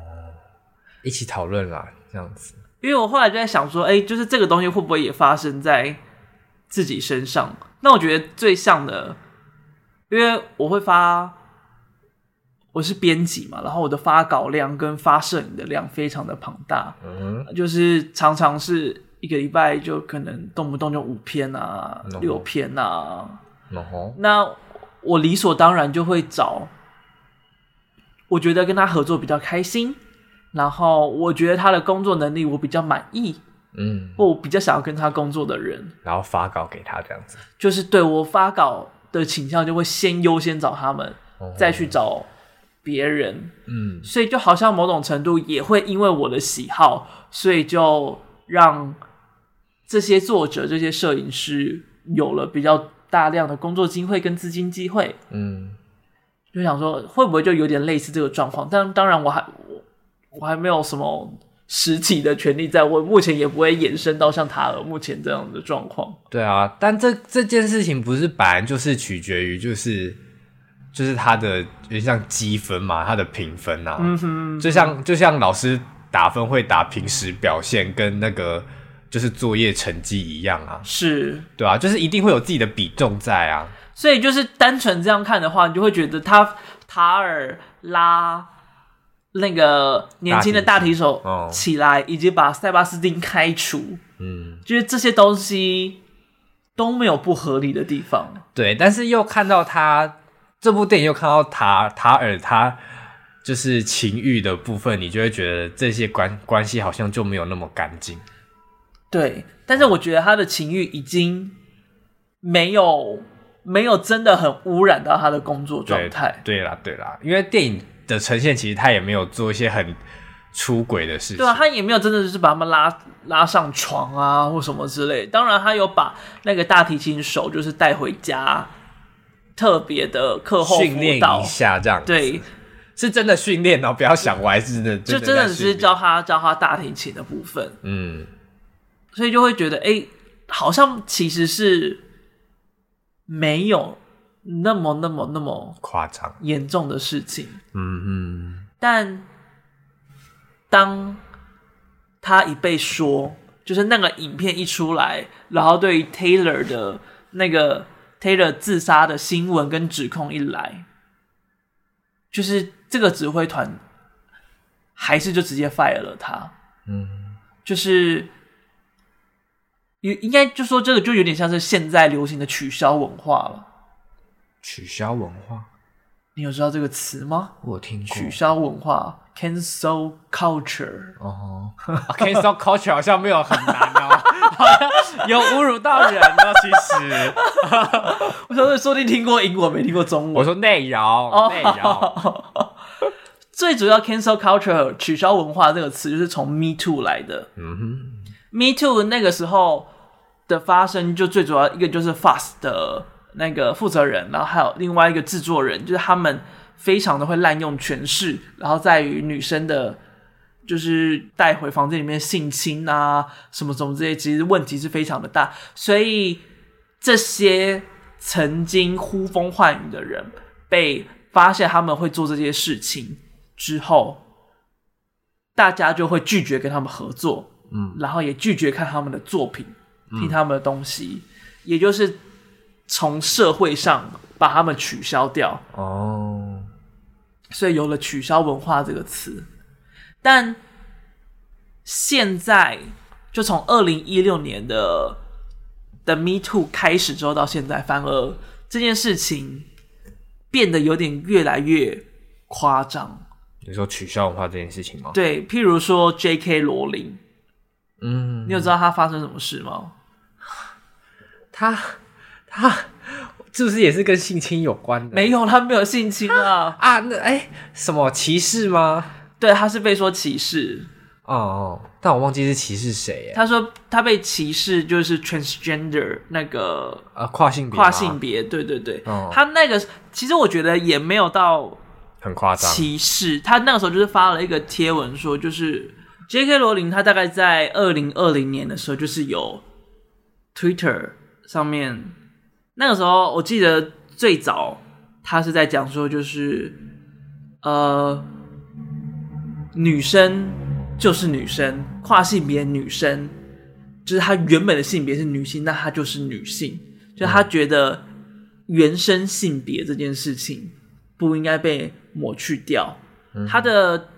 Speaker 2: 一起讨论啦，这样子，
Speaker 1: 因为我后来就在想说，哎，就是这个东西会不会也发生在自己身上，那我觉得最像的，因为我会发，我是编辑嘛，然后我的发稿量跟发摄影的量非常的庞大，嗯，就是常常是一个礼拜就可能动不动就五篇啊、嗯、六篇啊，嗯、那我理所当然就会找，我觉得跟他合作比较开心，然后我觉得他的工作能力我比较满意。嗯，或我比较想要跟他工作的人，
Speaker 2: 然后发稿给他这样子，
Speaker 1: 就是对我发稿的倾向就会先优先找他们，哦、再去找别人。嗯，所以就好像某种程度也会因为我的喜好，所以就让这些作者、这些摄影师有了比较大量的工作机会跟资金机会。嗯，就想说会不会就有点类似这个状况？但当然我还我我还没有什么。实体的权利在我目前也不会延伸到像塔尔目前这样的状况。
Speaker 2: 对啊，但这这件事情不是本来就是取决于就是就是他的有点像积分嘛，他的评分啊，嗯哼，就像就像老师打分会打平时表现跟那个就是作业成绩一样啊，
Speaker 1: 是
Speaker 2: 对啊，就是一定会有自己的比重在啊。
Speaker 1: 所以就是单纯这样看的话，你就会觉得他塔尔拉那个年轻的大提手起来，以及把塞巴斯汀开除，嗯，就是这些东西都没有不合理的地方。
Speaker 2: 对，但是又看到他这部电影，又看到塔塔尔他就是情欲的部分，你就会觉得这些关关系好像就没有那么干净。
Speaker 1: 对，但是我觉得他的情欲已经没有。没有真的很污染到他的工作状态。
Speaker 2: 对啦，对啦，因为电影的呈现其实他也没有做一些很出轨的事情。
Speaker 1: 对啊，他也没有真的就是把他们拉拉上床啊，或什么之类。当然，他有把那个大提琴手就是带回家，特别的课后
Speaker 2: 训练一下，这样。
Speaker 1: 对，
Speaker 2: 是真的训练哦，不要想歪，是真的，
Speaker 1: 就真的只是教他教他大提琴的部分。嗯，所以就会觉得，哎，好像其实是。没有那么、那么、那么夸张、严重的事情。嗯嗯。但当他一被说，就是那个影片一出来，然后对于 Taylor 的那个 Taylor 自杀的新闻跟指控一来，就是这个指挥团还是就直接 fire 了他。嗯，就是。应应该就说这个就有点像是现在流行的取消文化了。
Speaker 2: 取消文化，
Speaker 1: 你有知道这个词吗？
Speaker 2: 我听过。
Speaker 1: 取消文化，cancel culture。
Speaker 2: 哦，*laughs* cancel culture 好像没有很难哦，有侮辱到人呢。其实，*laughs*
Speaker 1: 我说说不定听过英文没听过中文？
Speaker 2: 我说内饶，内饶。*laughs*
Speaker 1: 最主要 cancel culture 取消文化这个词就是从 Me Too 来的。嗯哼。Me Too 那个时候的发生，就最主要一个就是 FAST 的那个负责人，然后还有另外一个制作人，就是他们非常的会滥用权势，然后在于女生的，就是带回房间里面性侵啊，什么什么这些，其实问题是非常的大。所以这些曾经呼风唤雨的人，被发现他们会做这些事情之后，大家就会拒绝跟他们合作。嗯，然后也拒绝看他们的作品，听他们的东西，也就是从社会上把他们取消掉。哦，所以有了“取消文化”这个词。但现在，就从二零一六年的的 Me Too 开始之后到现在，反而这件事情变得有点越来越夸张。
Speaker 2: 你说取消文化这件事情吗？
Speaker 1: 对，譬如说 J.K. 罗琳。嗯，你有知道他发生什么事吗？
Speaker 2: 他他是不是也是跟性侵有关的？
Speaker 1: 没有，他没有性侵啊
Speaker 2: 啊！那哎、欸，什么歧视吗？
Speaker 1: 对，他是被说歧视。
Speaker 2: 哦哦，但我忘记是歧视谁。
Speaker 1: 他说他被歧视就是 transgender 那个
Speaker 2: 呃跨性别
Speaker 1: 跨性别，对对对。哦、他那个其实我觉得也没有到
Speaker 2: 很夸张
Speaker 1: 歧视。他那个时候就是发了一个贴文说就是。J.K. 罗琳，他大概在二零二零年的时候，就是有 Twitter 上面，那个时候我记得最早他是在讲说，就是呃，女生就是女生，跨性别女生，就是她原本的性别是女性，那她就是女性，就他觉得原生性别这件事情不应该被抹去掉，他的。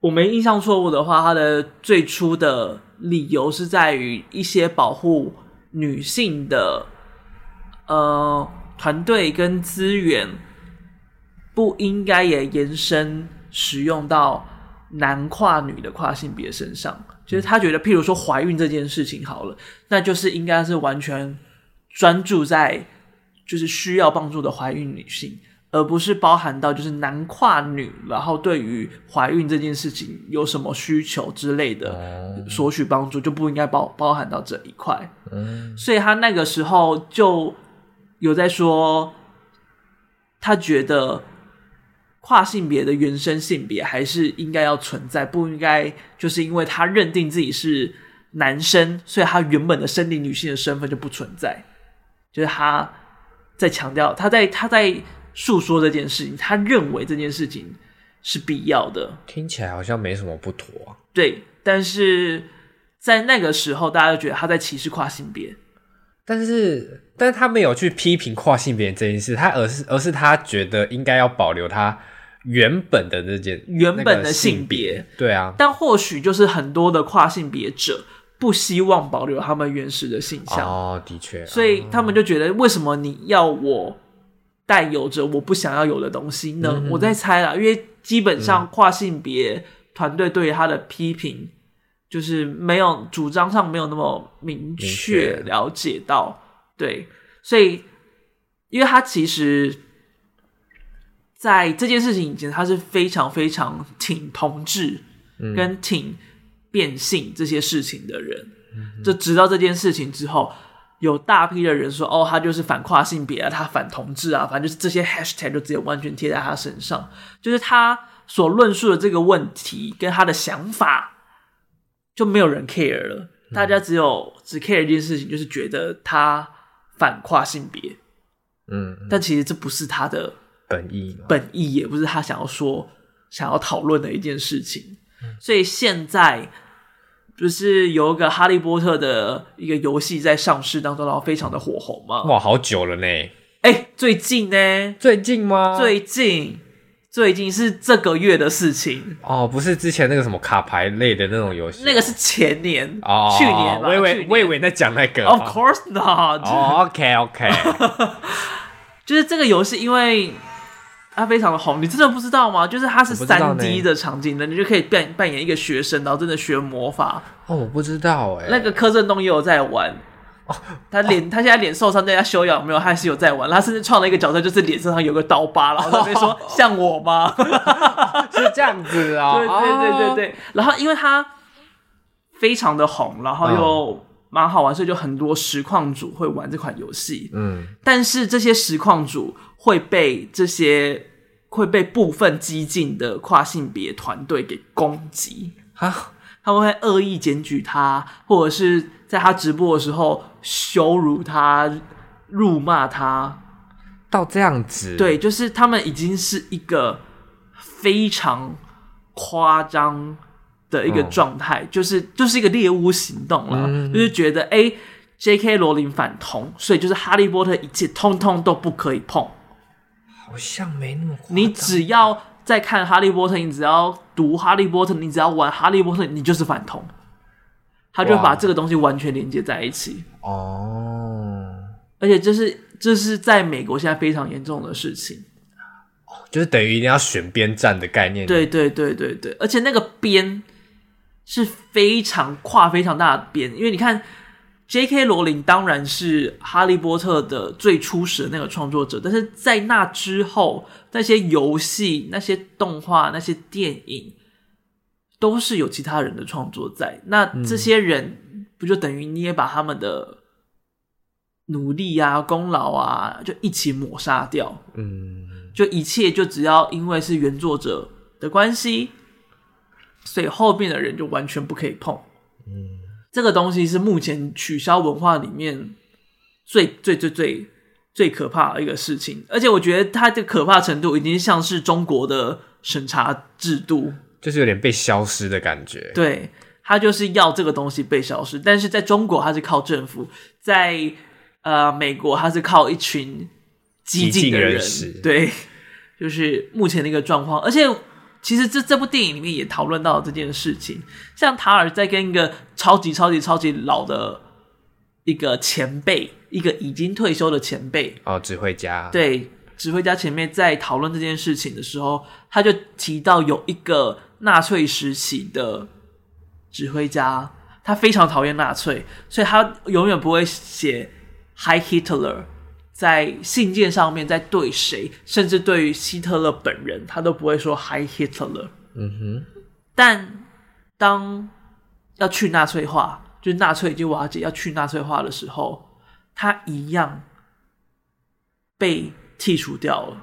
Speaker 1: 我没印象错误的话，他的最初的理由是在于一些保护女性的呃团队跟资源不应该也延伸使用到男跨女的跨性别身上，就是他觉得，譬如说怀孕这件事情好了，那就是应该是完全专注在就是需要帮助的怀孕女性。而不是包含到就是男跨女，然后对于怀孕这件事情有什么需求之类的索取帮助，就不应该包包含到这一块。嗯，所以他那个时候就有在说，他觉得跨性别的原生性别还是应该要存在，不应该就是因为他认定自己是男生，所以他原本的生理女性的身份就不存在。就是他在强调，他在他在。诉说这件事情，他认为这件事情是必要的。
Speaker 2: 听起来好像没什么不妥啊。
Speaker 1: 对，但是在那个时候，大家就觉得他在歧视跨性别。
Speaker 2: 但是，但是他没有去批评跨性别这件事，他而是而是他觉得应该要保留他原本的那件
Speaker 1: 原本的
Speaker 2: 性
Speaker 1: 别。
Speaker 2: 对啊，
Speaker 1: 但或许就是很多的跨性别者不希望保留他们原始的性向。
Speaker 2: 哦，的确，
Speaker 1: 所以他们就觉得，为什么你要我带有着我不想要有的东西呢？嗯、我在猜啦，因为基本上跨性别团队对于他的批评。就是没有主张上没有那么明确了解到，对，所以因为他其实，在这件事情以前，他是非常非常挺同志跟挺变性这些事情的人，就直到这件事情之后，有大批的人说，哦，他就是反跨性别啊，他反同志啊，反正就是这些 hashtag 就直接完全贴在他身上，就是他所论述的这个问题跟他的想法。就没有人 care 了，大家只有只 care 一件事情，就是觉得他反跨性别，嗯，但其实这不是他的
Speaker 2: 本意，
Speaker 1: 本意也不是他想要说、想要讨论的一件事情。所以现在不是有一个哈利波特的一个游戏在上市当中，然后非常的火红嘛？
Speaker 2: 哇，好久了呢！
Speaker 1: 哎，最近呢？
Speaker 2: 最近吗？
Speaker 1: 最近。最近是这个月的事情
Speaker 2: 哦，不是之前那个什么卡牌类的那种游戏，
Speaker 1: 那个是前年
Speaker 2: 哦，
Speaker 1: 去年。
Speaker 2: 我以为我以为在讲那个
Speaker 1: ，Of course not。
Speaker 2: 哦，OK OK，*laughs*
Speaker 1: 就是这个游戏，因为它非常的红，你真的不知道吗？就是它是三 D 的场景的，你就可以扮扮演一个学生，然后真的学魔法。
Speaker 2: 哦，我不知道哎，
Speaker 1: 那个柯震东也有在玩。哦，他脸，哦、他现在脸受伤，在家休养，没有，他还是有在玩。他甚至创了一个角色，就是脸上有个刀疤，然后他就说、哦、像我吗？*laughs*
Speaker 2: 是这样子啊、哦？
Speaker 1: 对对对对对。然后因为他非常的红，然后又蛮好玩，所以就很多实况主会玩这款游戏。嗯，但是这些实况主会被这些会被部分激进的跨性别团队给攻击啊。他们会恶意检举他，或者是在他直播的时候羞辱他、辱骂他，
Speaker 2: 到这样子。
Speaker 1: 对，就是他们已经是一个非常夸张的一个状态，嗯，就是就是一个猎巫行动了，嗯，就是觉得哎，J.K. 罗琳反同，所以就是哈利波特一切通通都不可以碰。
Speaker 2: 好像没那么夸张。
Speaker 1: 你只要。在看《哈利波特》，你只要读《哈利波特》，你只要玩《哈利波特》，你就是反同。他就把这个东西完全连接在一起。哦，而且这是这是在美国现在非常严重的事情。
Speaker 2: 就是等于一定要选边站的概念。
Speaker 1: 对对对对对，而且那个边是非常跨非常大的边，因为你看。J.K. 罗琳当然是《哈利波特》的最初始的那个创作者，但是在那之后，那些游戏、那些动画、那些电影，都是有其他人的创作在。那这些人不就等于你也把他们的努力啊、功劳啊，就一起抹杀掉？嗯，就一切就只要因为是原作者的关系，所以后面的人就完全不可以碰。嗯。这个东西是目前取消文化里面最最最最最可怕的一个事情，而且我觉得它的可怕程度已经像是中国的审查制度，
Speaker 2: 就是有点被消失的感觉。
Speaker 1: 对，他就是要这个东西被消失，但是在中国他是靠政府，在呃美国他是靠一群激进的人，对，就是目前的一个状况，而且。其实这这部电影里面也讨论到了这件事情，像塔尔在跟一个超级超级超级老的一个前辈，一个已经退休的前辈
Speaker 2: 哦，指挥家，
Speaker 1: 对，指挥家前辈在讨论这件事情的时候，他就提到有一个纳粹时期的指挥家，他非常讨厌纳粹，所以他永远不会写 Hi Hitler。在信件上面，在对谁，甚至对于希特勒本人，他都不会说 “Hi Hitler”。嗯哼。但当要去纳粹化，就是纳粹已经瓦解，要去纳粹化的时候，他一样被剔除掉了，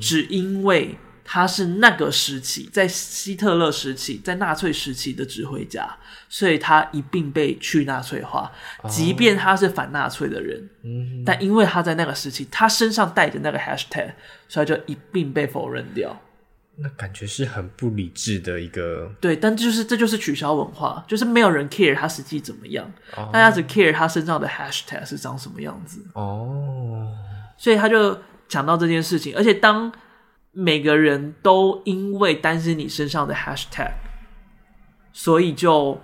Speaker 1: 只因为。他是那个时期，在希特勒时期，在纳粹时期的指挥家，所以他一并被去纳粹化。即便他是反纳粹的人，哦、但因为他在那个时期，他身上带着那个 hashtag，所以就一并被否认掉。
Speaker 2: 那感觉是很不理智的一个。
Speaker 1: 对，但就是这就是取消文化，就是没有人 care 他实际怎么样，哦、大家只 care 他身上的 hashtag 是长什么样子。哦，所以他就讲到这件事情，而且当每个人都因为担心你身上的 hashtag，所以就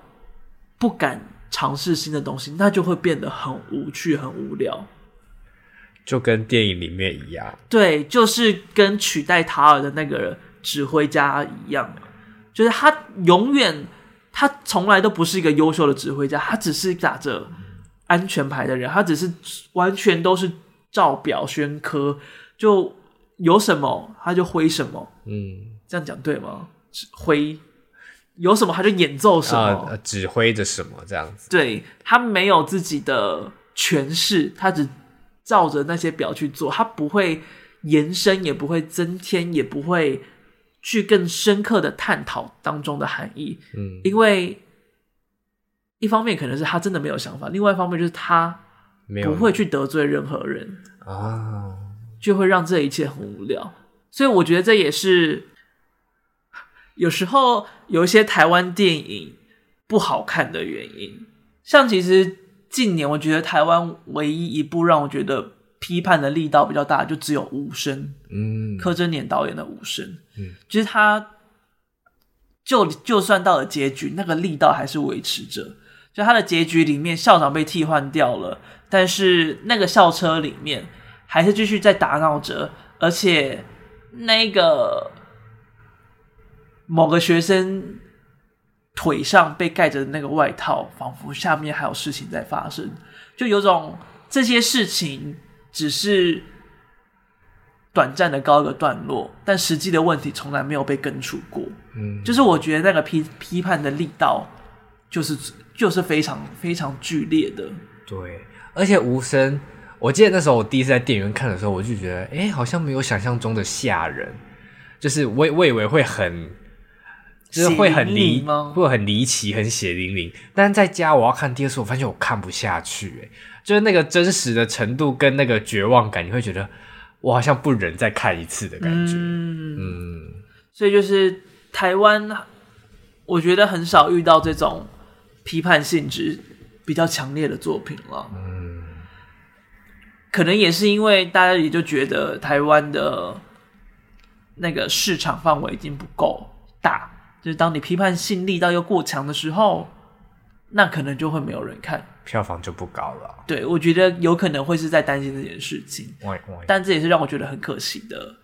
Speaker 1: 不敢尝试新的东西，那就会变得很无趣、很无聊。
Speaker 2: 就跟电影里面一样，
Speaker 1: 对，就是跟取代塔尔的那个指挥家一样，就是他永远，他从来都不是一个优秀的指挥家，他只是打着安全牌的人，他只是完全都是照表宣科，就有什么他就挥什么，嗯，这样讲对吗？指挥。有什么他就演奏什么，
Speaker 2: 呃，指挥着什么这样子，
Speaker 1: 对，他没有自己的诠释，他只。照着那些表去做，他不会延伸，也不会增添，也不会去更深刻的探讨当中的含义。嗯，因为一方面可能是他真的没有想法，另外一方面就是他不会去得罪任何人。啊，就会让这一切很无聊。所以我觉得这也是有时候有一些台湾电影不好看的原因，像其实。近年我觉得台湾唯一一部让我觉得批判的力道比较大，就只有《无声》。嗯，柯震年导演的《无声》。嗯，其实他就就算到了结局，那个力道还是维持着。就他的结局里面，校长被替换掉了，但是那个校车里面还是继续在打闹着，而且那个某个学生。腿上被盖着的那个外套，仿佛下面还有事情在发生，就有种这些事情只是短暂的告一个段落，但实际的问题从来没有被根除过。嗯，就是我觉得那个批批判的力道，就是就是非常非常剧烈的。
Speaker 2: 对，而且无声，我记得那时候我第一次在电影院看的时候，我就觉得，哎，好像没有想象中的吓人，就是我我以为会很。就是会很离，会很离奇，很血淋淋。但是在家我要看第二次，我发现我看不下去，欸，就是那个真实的程度跟那个绝望感，你会觉得我好像不忍再看一次的感觉。嗯，
Speaker 1: 嗯，所以就是台湾，我觉得很少遇到这种批判性质比较强烈的作品了。嗯，可能也是因为大家也就觉得台湾的那个市场范围已经不够大。就是当你批判性力道又过强的时候，那可能就会没有人看，
Speaker 2: 票房就不高了。
Speaker 1: 对，我觉得有可能会是在担心这件事情，但这也是让我觉得很可惜的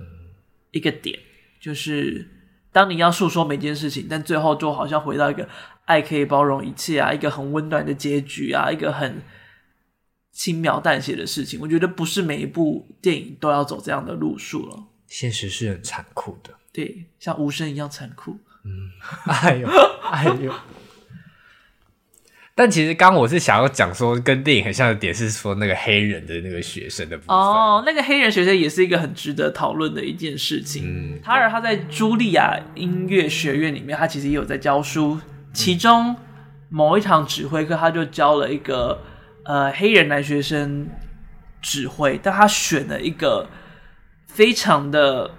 Speaker 1: 一个点，就是当你要诉说每件事情，但最后就好像回到一个爱可以包容一切啊，一个很温暖的结局啊，一个很轻描淡写的事情。我觉得不是每一部电影都要走这样的路数了。
Speaker 2: 现实是很残酷的，
Speaker 1: 对，像无声一样残酷。
Speaker 2: 嗯，*laughs* 哎呦，哎呦！但其实刚刚我是想要讲说，跟电影很像的点是说那个黑人的那个学生的部分。
Speaker 1: 哦，那个黑人学生也是一个很值得讨论的一件事情。嗯，塔尔他在茱莉亚音乐学院里面，他其实也有在教书。其中某一堂指挥课，他就教了一个呃黑人男学生指挥，但他选了一个非常的。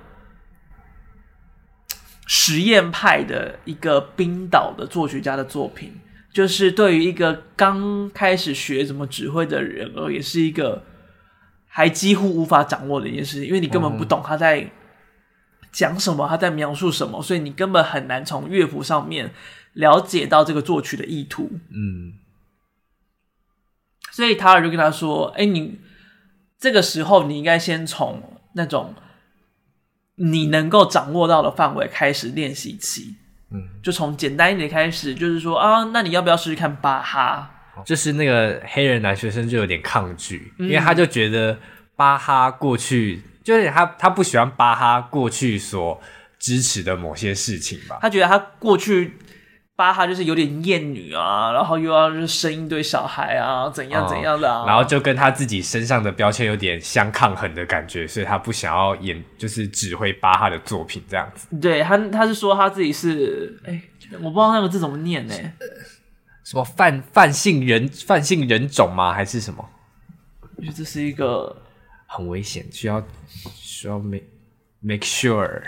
Speaker 1: 实验派的一个冰岛的作曲家的作品，就是对于一个刚开始学怎么指挥的人而言，是一个还几乎无法掌握的一件事情，因为你根本不懂他在讲什么，他在描述什么，所以你根本很难从乐谱上面了解到这个作曲的意图。嗯，所以塔尔就跟他说：“哎，你这个时候你应该先从那种。”你能够掌握到的范围开始练习起，嗯，就从简单一点开始，就是说啊，那你要不要试试看巴哈？
Speaker 2: 就是那个黑人男学生就有点抗拒，嗯，因为他就觉得巴哈过去就是他他不喜欢巴哈过去所支持的某些事情吧，
Speaker 1: 他觉得他过去。巴哈就是有点厌女啊，然后又要是生一堆小孩啊，怎样怎样的啊，
Speaker 2: 哦，然后就跟他自己身上的标签有点相抗衡的感觉，所以他不想要演，就是指挥巴哈的作品这样子。
Speaker 1: 对他，他是说他自己是，哎，我不知道那个字怎么念呢？
Speaker 2: 什么泛泛性人泛性人种吗？还是什么？
Speaker 1: 我觉得这是一个
Speaker 2: 很危险，需要需要 make make sure。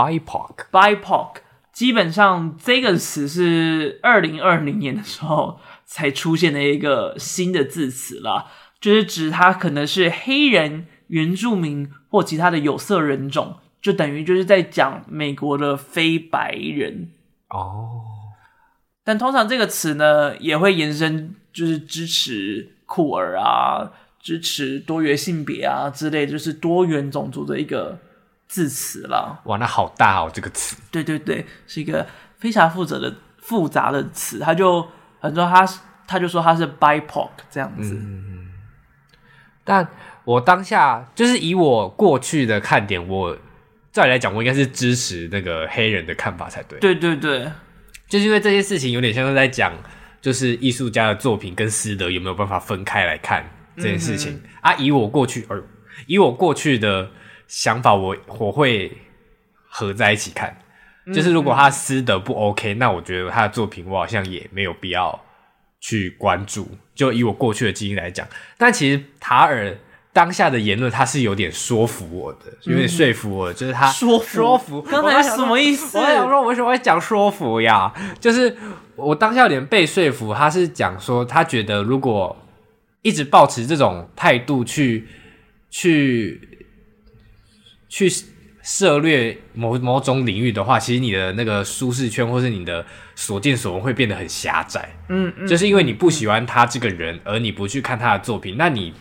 Speaker 2: BIPOC，BIPOC，
Speaker 1: 基本上这个词是二零二零年的时候才出现的一个新的字词啦，就是指它可能是黑人、原住民或其他的有色人种，就等于就是在讲美国的非白人。
Speaker 2: 哦。
Speaker 1: 但通常这个词呢，也会延伸，就是支持酷儿啊，支持多元性别啊之类，就是多元种族的一个字词了。
Speaker 2: 哇，那好大哦，这个词。
Speaker 1: 对对对，是一个非常复杂的复杂的词。他就很多他他就说他是 BIPOC 这样子。
Speaker 2: 嗯。但我当下就是以我过去的看点，我照理来讲，我应该是支持那个黑人的看法才对。
Speaker 1: 对对对。
Speaker 2: 就是因为这些事情有点像是在讲，就是艺术家的作品跟私德有没有办法分开来看这件事情、嗯、啊？以我过去，呃，以我过去的想法，我我会合在一起看。就是如果他私德不 OK，那我觉得他的作品我好像也没有必要去关注。就以我过去的经验来讲，但其实塔尔。当下的言论，他是有点说服我的，有点说服我就是他
Speaker 1: 说服
Speaker 2: 说服。
Speaker 1: 刚才什么意思？
Speaker 2: 我想说，我为什么会讲说服呀？就是我当下有点被说服。他是讲说，他觉得如果一直保持这种态度去去去涉略某某种领域的话，其实你的那个舒适圈或是你的所见所闻会变得很狭窄。
Speaker 1: 嗯嗯，
Speaker 2: 就是因为你不喜欢他这个人，嗯、而你不去看他的作品，那你。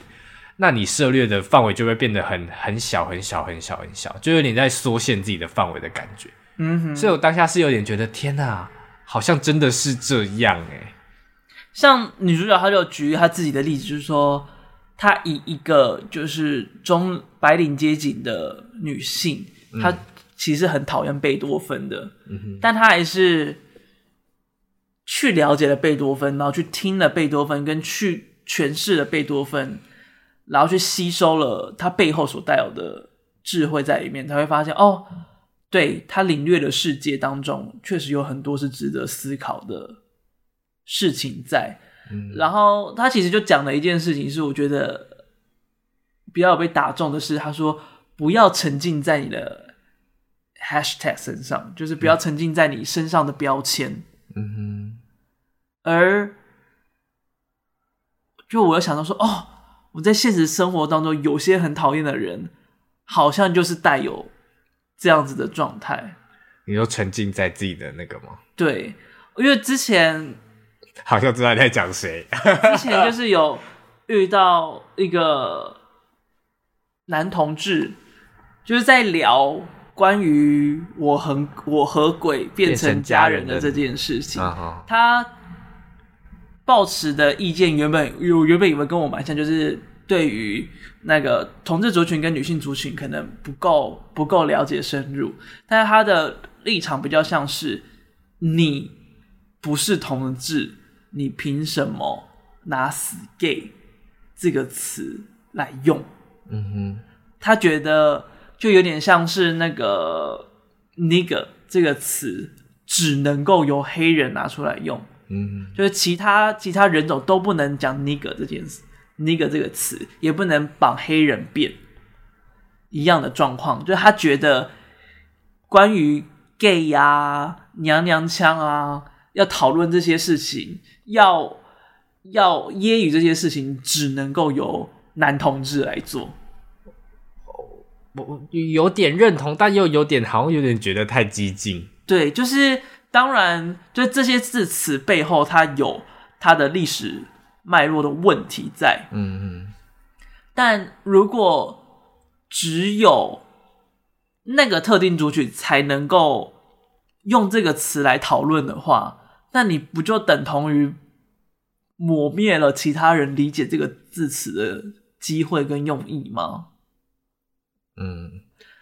Speaker 2: 那你涉略的范围就会变得很很小很小很小很小，就有点在缩限自己的范围的感觉。
Speaker 1: 嗯哼，
Speaker 2: 所以我当下是有点觉得，天哪，好像真的是这样诶。
Speaker 1: 像女主角，她就举她自己的例子，就是说，她以一个就是中白领阶级的女性，嗯、她其实很讨厌贝多芬的，
Speaker 2: 嗯，
Speaker 1: 但她还是去了解了贝多芬，然后去听了贝多芬，跟去诠释了贝多芬。然后去吸收了他背后所带有的智慧在里面，他会发现哦，对，他领略的世界当中确实有很多是值得思考的事情在。
Speaker 2: 嗯，
Speaker 1: 然后他其实就讲了一件事情，是我觉得比较有被打中的是，他说不要沉浸在你的 hashtag 身上，就是不要沉浸在你身上的标签。
Speaker 2: 嗯哼，
Speaker 1: 而就我又想到说哦。我在现实生活当中，有些很讨厌的人，好像就是带有这样子的状态。
Speaker 2: 你就沉浸在自己的那个吗？
Speaker 1: 对，因为之前
Speaker 2: 好像知道你在讲谁。
Speaker 1: 之前就是有遇到一个男同志，就是在聊关于我和我和鬼变成家人的这件事情。他。抱持的意见原本有原本以为跟我蛮像，就是对于那个同志族群跟女性族群可能不够不够了解深入，但是他的立场比较像是你不是同志，你凭什么拿死 gay 这个词来用？
Speaker 2: 嗯哼，
Speaker 1: 他觉得就有点像是那个 nigger 这个词只能够由黑人拿出来用。
Speaker 2: 嗯，
Speaker 1: 就是其他其他人种都不能讲 nigger 这件事，nigger 这个词也不能绑黑人辫一样的状况，就是他觉得关于 gay 呀、啊、娘娘腔啊，要讨论这些事情，要要揶揄这些事情，只能够由男同志来做。
Speaker 2: 我有点认同，但又有点好像有点觉得太激进。
Speaker 1: 对，就是。当然，就这些字词背后，它有它的历史脉络的问题在。
Speaker 2: 嗯嗯。
Speaker 1: 但如果只有那个特定族群才能够用这个词来讨论的话，那你不就等同于抹灭了其他人理解这个字词的机会跟用意吗？
Speaker 2: 嗯。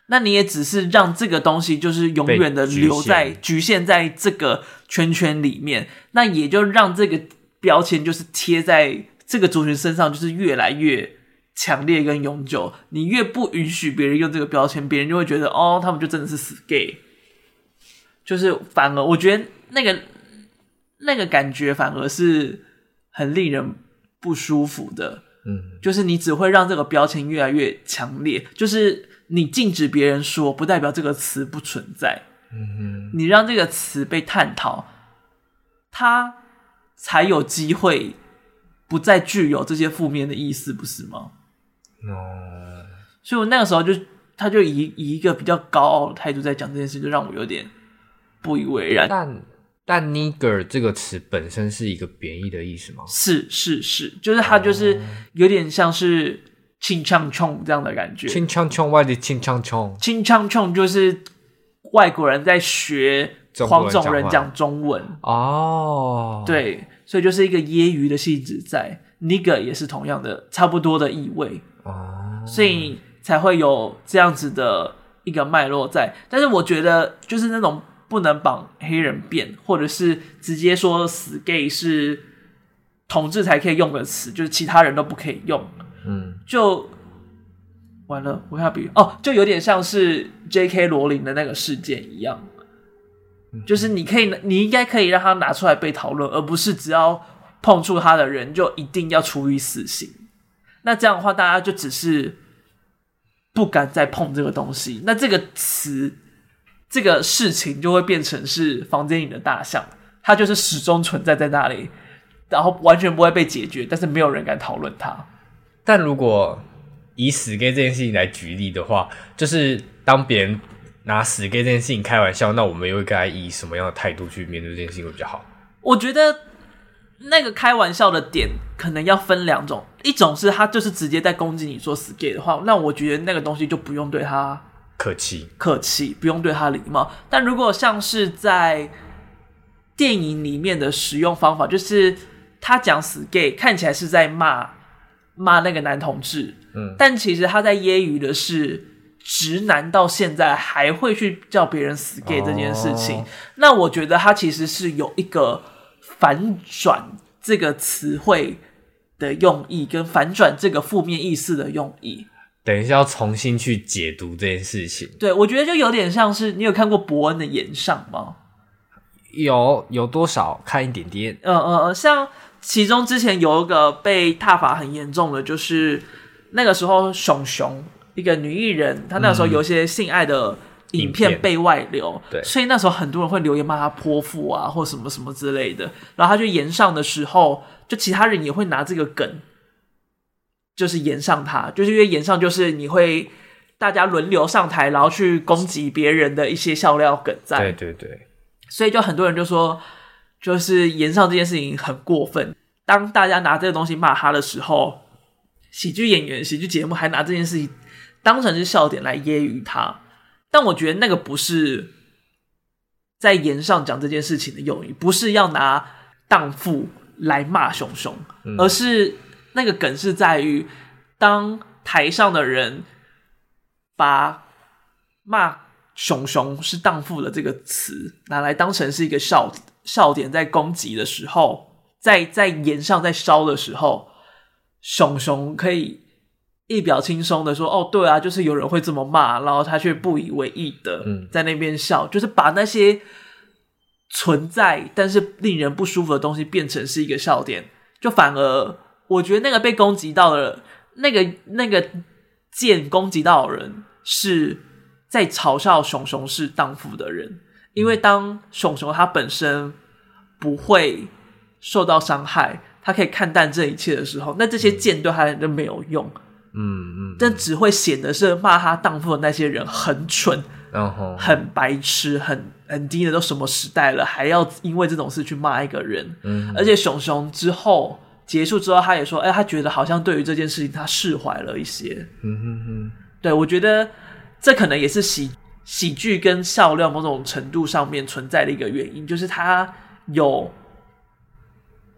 Speaker 1: 那你也只是让这个东西就是永远的留在局限在这个圈圈里面，那也就让这个标签就是贴在这个族群身上，就是越来越强烈跟永久。你越不允许别人用这个标签，别人就会觉得哦，他们就真的是死 gay。就是反而我觉得那个那个感觉反而是很令人不舒服的。
Speaker 2: 嗯，
Speaker 1: 就是你只会让这个标签越来越强烈，就是。你禁止别人说，不代表这个词不存在。
Speaker 2: 嗯哼，
Speaker 1: 你让这个词被探讨，它才有机会不再具有这些负面的意思，不是吗？
Speaker 2: 哦，
Speaker 1: 所以我那个时候就，他就以以一个比较高傲的态度在讲这件事，就让我有点不以为然。
Speaker 2: 但但 nigger 这个词本身是一个贬义的意思吗？
Speaker 1: 是是是，就是它就是有点像是“清唱冲”这样的感觉。
Speaker 2: 清唱冲，外的清唱冲，
Speaker 1: 清唱冲就是外国人在学黄种人讲中文
Speaker 2: 哦。
Speaker 1: 对，所以就是一个揶揄的性质在。nigger 也是同样的，差不多的意味
Speaker 2: 哦，
Speaker 1: 所以才会有这样子的一个脉络在。但是我觉得，就是那种不能绑黑人辫，或者是直接说死 gay 是同志才可以用的词，就是其他人都不可以用。
Speaker 2: 嗯，
Speaker 1: 就完了。我看比喻哦，就有点像是 J.K. 罗琳的那个事件一样，就是你可以，你应该可以让他拿出来被讨论，而不是只要。碰触他的人就一定要处以死刑，那这样的话，大家就只是不敢再碰这个东西。那这个词，这个事情就会变成是房间里的大象，它就是始终存在在那里，然后完全不会被解决，但是没有人敢讨论它。
Speaker 2: 但如果以死 gay 这件事情来举例的话，就是当别人拿死 gay 这件事情开玩笑，那我们又该以什么样的态度去面对这件事情会比较好？
Speaker 1: 我觉得。那个开玩笑的点可能要分两种，一种是他就是直接在攻击你说死 gay 的话，那我觉得那个东西就不用对他
Speaker 2: 客气，
Speaker 1: 客气不用对他礼貌。但如果像是在电影里面的使用方法，就是他讲死 gay 看起来是在骂骂那个男同志，
Speaker 2: 嗯，
Speaker 1: 但其实他在揶揄的是直男到现在还会去叫别人死 gay 这件事情。哦，那我觉得他其实是有一个。反转这个词汇的用意，跟反转这个负面意思的用意，
Speaker 2: 等一下要重新去解读这件事情。
Speaker 1: 对，我觉得就有点像是你有看过伯恩的演上吗？
Speaker 2: 有，有多少看一点点。
Speaker 1: 嗯嗯嗯，像其中之前有一个被踏伐很严重的，就是那个时候熊熊一个女艺人，她那时候有一些性爱的。嗯影片被外流，
Speaker 2: 对，
Speaker 1: 所以那时候很多人会留言骂她泼妇啊，或什么什么之类的。然后她就延上的时候，就其他人也会拿这个梗，就是延上她，就是因为延上就是你会大家轮流上台，然后去攻击别人的一些笑料梗在。
Speaker 2: 对对对，
Speaker 1: 所以就很多人就说，就是言上这件事情很过分。当大家拿这个东西骂他的时候，喜剧演员、喜剧节目还拿这件事情当成是笑点来揶揄他。但我觉得那个不是在言上讲这件事情的用意，不是要拿荡妇来骂熊熊，嗯，而是那个梗是在于，当台上的人把骂熊熊是荡妇的这个词拿来当成是一个笑笑点，在攻击的时候，在在言上在烧的时候，熊熊可以。一表轻松的说：“哦，对啊，就是有人会这么骂，然后他却不以为意的在那边笑，嗯，就是把那些存在但是令人不舒服的东西变成是一个笑点，就反而我觉得那个被攻击到的，那个那个剑攻击到的人是在嘲笑熊熊是荡妇的人，因为当熊熊他本身不会受到伤害，他可以看淡这一切的时候，那这些剑对他就没有用。”
Speaker 2: 嗯嗯，
Speaker 1: 但只会显得是骂他荡妇的那些人很蠢，
Speaker 2: 然后
Speaker 1: 很白痴，很很低的，都什么时代了，还要因为这种事去骂一个人。嗯，而且熊熊之后结束之后，他也说，哎，他觉得好像对于这件事情他释怀了一些。
Speaker 2: 嗯哼哼，
Speaker 1: 对，我觉得这可能也是喜喜剧跟笑料某种程度上面存在的一个原因，就是它有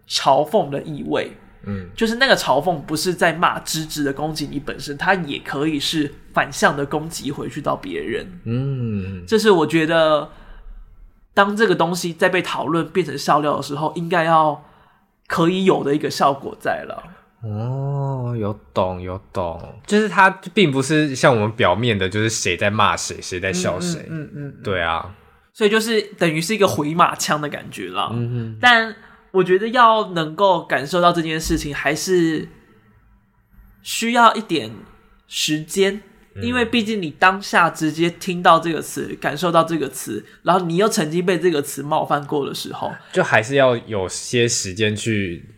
Speaker 1: 嘲讽的意味。
Speaker 2: 嗯，
Speaker 1: 就是那个嘲讽不是在骂，直直的攻击你本身，它也可以是反向的攻击回去到别人。
Speaker 2: 嗯，
Speaker 1: 这是我觉得，当这个东西在被讨论变成笑料的时候，应该要可以有的一个效果在了。
Speaker 2: 哦，有懂有懂，就是他并不是像我们表面的，就是谁在骂谁，谁在笑谁。
Speaker 1: 嗯嗯，嗯，嗯，
Speaker 2: 对啊，
Speaker 1: 所以就是等于是一个回马枪的感觉了。
Speaker 2: 嗯嗯，
Speaker 1: 但。我觉得要能够感受到这件事情，还是需要一点时间因为毕竟你当下直接听到这个词，感受到这个词，然后你又曾经被这个词冒犯过的时候，
Speaker 2: 就还是要有些时间去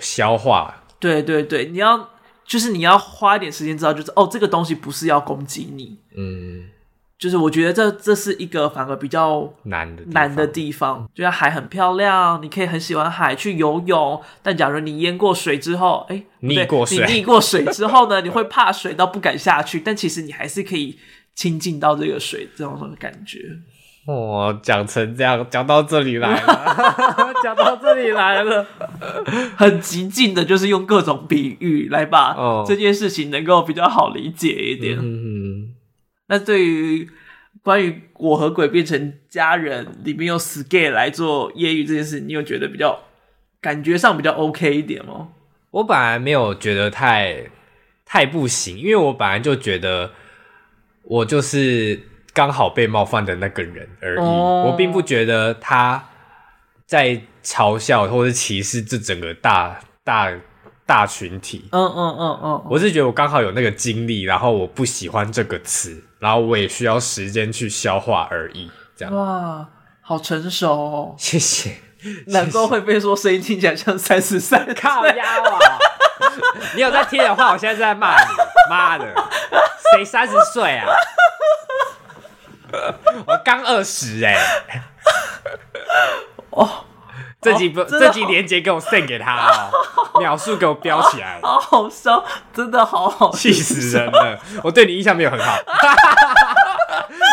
Speaker 2: 消化。
Speaker 1: 对对对，你要就是你要花一点时间知道，就是哦，这个东西不是要攻击你。嗯。就是我觉得这这是一个反而比较难的难的地方，就像海很漂亮，你可以很喜欢海去游泳，但假如你淹过水之后，哎，
Speaker 2: 溺过水，
Speaker 1: 你溺过水之后呢，你会怕水到不敢下去，但其实你还是可以亲近到这个水这种感觉。
Speaker 2: 哦，讲成这样，讲到这里来了，*laughs* 讲到这里来了，*laughs*
Speaker 1: 很极尽的，就是用各种比喻来把这件事情能够比较好理解一点。嗯。那对于关于我和鬼变成家人里面用 skate 来做揶揄这件事，你有觉得比较感觉上比较 OK 一点吗？
Speaker 2: 我本来没有觉得太太不行，因为我本来就觉得我就是刚好被冒犯的那个人而已，哦、我并不觉得他在嘲笑或者歧视这整个大大。大群体，
Speaker 1: 嗯嗯嗯嗯，
Speaker 2: 我是觉得我刚好有那个经历，然后我不喜欢这个词，然后我也需要时间去消化而已，这样。
Speaker 1: 哇，好成熟哦！
Speaker 2: 谢谢，
Speaker 1: 难怪会被说声音听起来像三十三，
Speaker 2: 靠腰啊！你有在听的话，我现在在骂你，妈的，谁三十岁啊？*laughs* 我刚二十哎，*laughs* 哦。这集不，哦、这集连接给我 send 给他哦，*laughs* 秒数给我标起来，
Speaker 1: 好好笑，真的好好，
Speaker 2: 气死人了！我对你印象没有很好，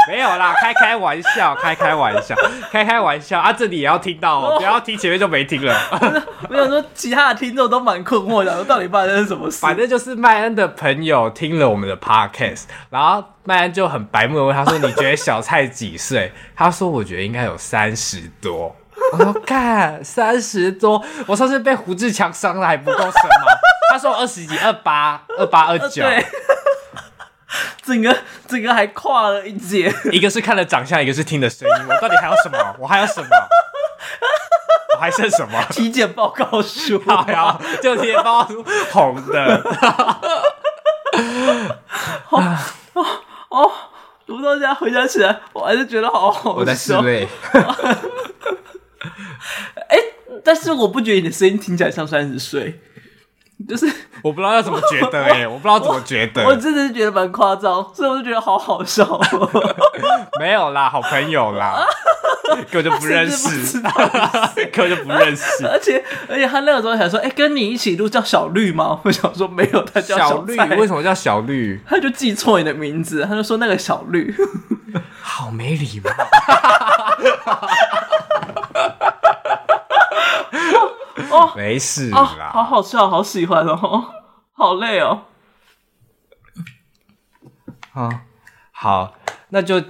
Speaker 2: 没有啦，开开玩笑，开开玩笑，*laughs* 开开玩笑啊！这里也要听到哦，不要听前面就没听了。*laughs*
Speaker 1: 我想说其他的听众都蛮困惑的，到底发生什么事？
Speaker 2: 反正就是麦恩的朋友听了我们的 podcast，然后麦恩就很白目的问他说：“你觉得小蔡几岁？”他说：“我觉得应该有三十多。”我说看三十多，我上次被胡志强伤了还不够深吗？他说我二十几，二八、二八、二九，
Speaker 1: 整个整个还跨了一截。
Speaker 2: 一个是看了长相，一个是听的声音。我到底还有什么？我还有什么？我还剩什么？
Speaker 1: 体检报告书，
Speaker 2: 好呀，就体检报告书红的。
Speaker 1: 哦哦哦！读到家回想起来，我还是觉得好好笑。
Speaker 2: 我在室内。*laughs*
Speaker 1: 哎、欸，但是我不觉得你的声音听起来像三十岁，就是
Speaker 2: 我不知道要怎么觉得哎、欸，我，不知道怎么觉得，
Speaker 1: 我，*laughs* 我真的是觉得蛮夸张，所以我就觉得好好笑。*laughs*
Speaker 2: 没有啦，好朋友啦，*laughs* 根本就不认识，根本就不认识。
Speaker 1: 而且而且他那个时候想说，哎、欸，跟你一起录叫小绿吗？我想说没有，他叫小，
Speaker 2: 小绿，为什么叫小绿？
Speaker 1: 他就记错你的名字，他就说那个小绿，
Speaker 2: 好没礼貌。哦，没事啦，
Speaker 1: 哦，好好笑，好喜欢哦，*laughs* 好累哦。
Speaker 2: 啊，好，那就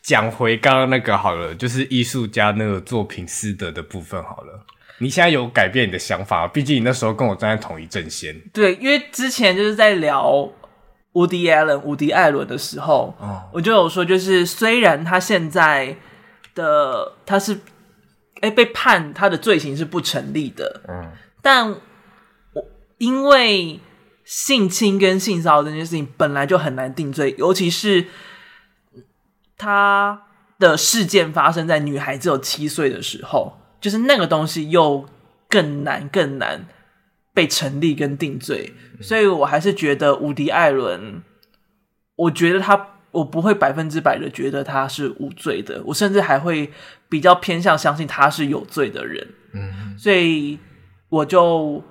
Speaker 2: 讲回刚刚那个好了，就是艺术家那个作品师德的部分好了。你现在有改变你的想法？毕竟你那时候跟我站在同一阵线。
Speaker 1: 对，因为之前就是在聊伍迪·艾伦、伍迪·艾伦的时候，哦，我就有说，就是虽然他现在的他是。哎，被判他的罪行是不成立的。嗯，但我因为性侵跟性骚扰这件事情本来就很难定罪，尤其是他的事件发生在女孩只有七岁的时候，就是那个东西又更难更难被成立跟定罪。嗯，所以我还是觉得伍迪·艾伦，我觉得他。我不会百分之百的觉得他是无罪的，我甚至还会比较偏向相信他是有罪的人。嗯，所以我就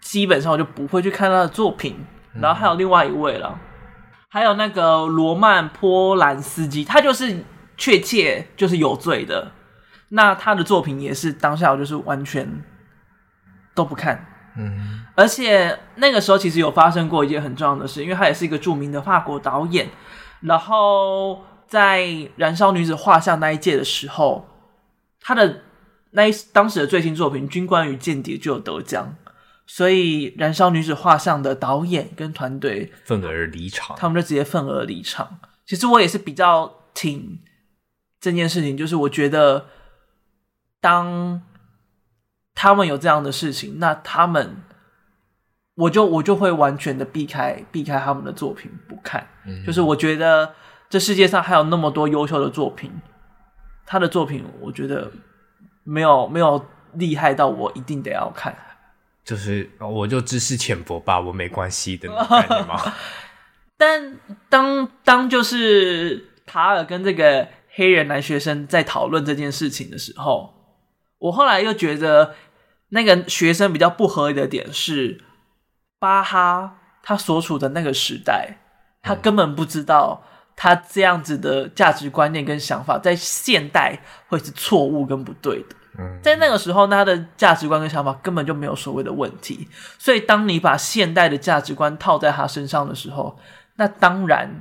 Speaker 1: 基本上我就不会去看他的作品。然后还有另外一位了，还有那个罗曼·波兰斯基，他就是确切就是有罪的。那他的作品也是当下我就是完全都不看。嗯，而且那个时候其实有发生过一件很重要的事，因为他也是一个著名的法国导演。然后在《燃烧女子画像》那一届的时候，他的那一当时的最新作品《军官与间谍》就有得奖，所以《燃烧女子画像》的导演跟团队
Speaker 2: 愤而离场，
Speaker 1: 他们就直接愤而离场。其实我也是比较挺这件事情，就是我觉得当。他们有这样的事情，那他们我就我就会完全的避开避开他们的作品不看。嗯，就是我觉得这世界上还有那么多优秀的作品，他的作品我觉得没有没有厉害到我一定得要看。
Speaker 2: 就是我就知识浅薄吧，我没关系的？*laughs*
Speaker 1: 但当当就是塔尔跟这个黑人男学生在讨论这件事情的时候，我后来又觉得那个学生比较不合理的点是，巴哈他所处的那个时代，他根本不知道他这样子的价值观念跟想法在现代会是错误跟不对的。在那个时候，他的价值观跟想法根本就没有所谓的问题。所以，当你把现代的价值观套在他身上的时候，那当然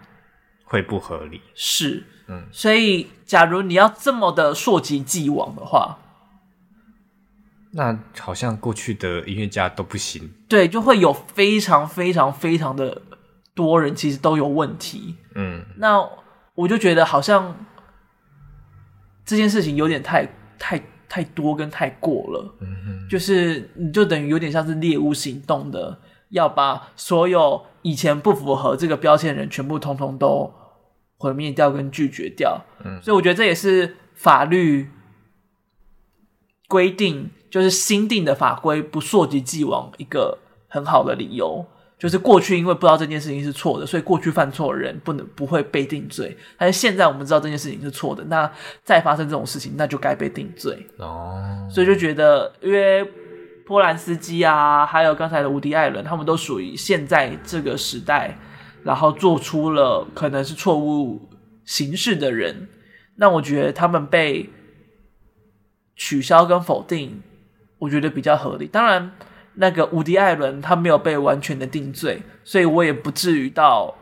Speaker 2: 会不合理。
Speaker 1: 是，嗯。所以，假如你要这么的溯及既往的话，
Speaker 2: 那好像过去的音乐家都不行。
Speaker 1: 对，就会有非常非常非常的多人其实都有问题。嗯。那我就觉得好像这件事情有点太太。太多跟太过了，嗯哼，就是你就等于有点像是猎物行动的，要把所有以前不符合这个标签的人全部通通都毁灭掉跟拒绝掉，嗯，所以我觉得这也是法律规定，就是新定的法规不溯及既往一个很好的理由。就是过去因为不知道这件事情是错的，所以过去犯错的人不能不会被定罪。但是现在我们知道这件事情是错的，那再发生这种事情，那就该被定罪。哦，所以就觉得，因为波兰斯基啊，还有刚才的无敌·艾伦，他们都属于现在这个时代，然后做出了可能是错误形式的人。那我觉得他们被取消跟否定，我觉得比较合理。当然。那个伍迪·艾伦他没有被完全的定罪，所以我也不至于到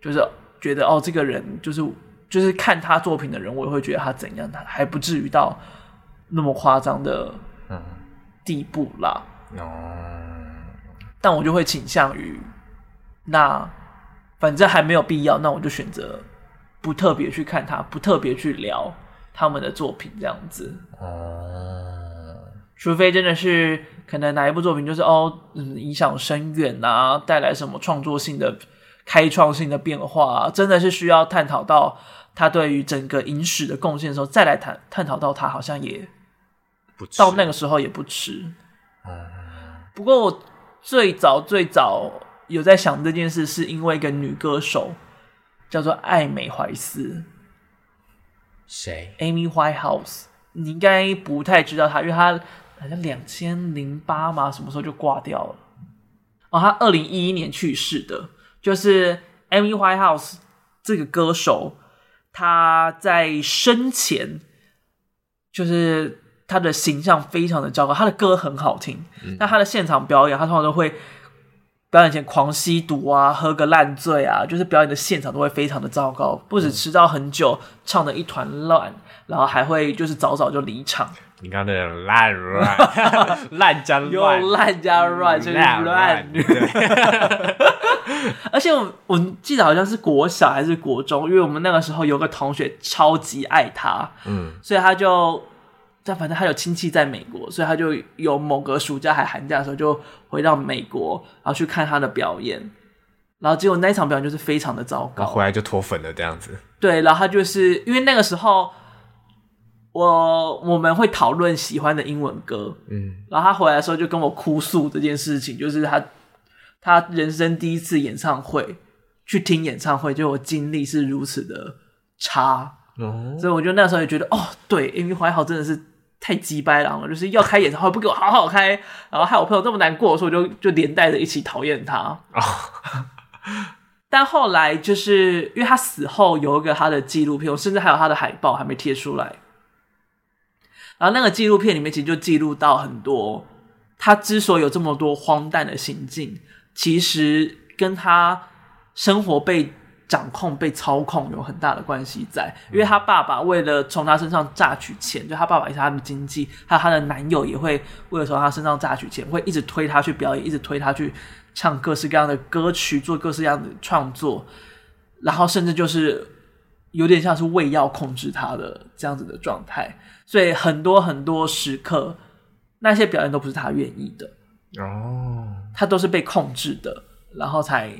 Speaker 1: 就是觉得哦，这个人就是就是看他作品的人，我也会觉得他怎样，他还不至于到那么夸张的地步啦。嗯，但我就会倾向于那反正还没有必要，那我就选择不特别去看他，不特别去聊他们的作品这样子。嗯，除非真的是。可能哪一部作品就是哦，嗯，影响深远啊，带来什么创作性的、开创性的变化啊，真的是需要探讨到他对于整个影史的贡献的时候，再来探探讨到他，好像也不到那个时候也不迟。嗯，不过我最早最早有在想这件事，是因为一个女歌手叫做艾美怀斯，
Speaker 2: 谁
Speaker 1: ？Amy Whitehouse，你应该不太知道她，因为她。好像两千零八嘛，什么时候就挂掉了？哦，他二零一一年去世的，就是 Amy White House 这个歌手，他在生前就是他的形象非常的糟糕，他的歌很好听，嗯、但他的现场表演，他通常都会表演前狂吸毒啊，喝个烂醉啊，就是表演的现场都会非常的糟糕，不止迟到很久，嗯、唱的一团乱，然后还会就是早早就离场。
Speaker 2: 你刚刚那种烂乱，*laughs* 烂加乱，
Speaker 1: 又烂加乱，就是乱。*laughs* 而且我我记得好像是国小还是国中，因为我们那个时候有个同学超级爱他，嗯，所以他就，但反正他有亲戚在美国，所以他就有某个暑假还寒假的时候就回到美国，然后去看他的表演，然后结果那一场表演就是非常的糟糕，
Speaker 2: 回来就脱粉了这样子。
Speaker 1: 对，然后他就是因为那个时候。我我们会讨论喜欢的英文歌，嗯，然后他回来的时候就跟我哭诉这件事情，就是他他人生第一次演唱会去听演唱会，就我经历是如此的差，哦，所以我就那时候也觉得，哦，对，Amy Winehouse 真的是太鸡掰了，就是要开演唱会不给我好好开，然后害我朋友这么难过，所以我就就连带着一起讨厌他。哦、*laughs* 但后来就是因为他死后有一个他的纪录片，我甚至还有他的海报还没贴出来。然后那个纪录片里面其实就记录到很多，他之所以有这么多荒诞的行径，其实跟他生活被掌控、被操控有很大的关系在。因为他爸爸为了从他身上榨取钱，就他爸爸也是他的经济，还有他的男友也会为了从他身上榨取钱，会一直推他去表演，一直推他去唱各式各样的歌曲，做各式各样的创作，然后甚至就是有点像是喂药控制他的这样子的状态。所以很多很多时刻，那些表演都不是他愿意的。
Speaker 2: 哦，
Speaker 1: 他都是被控制的，然后才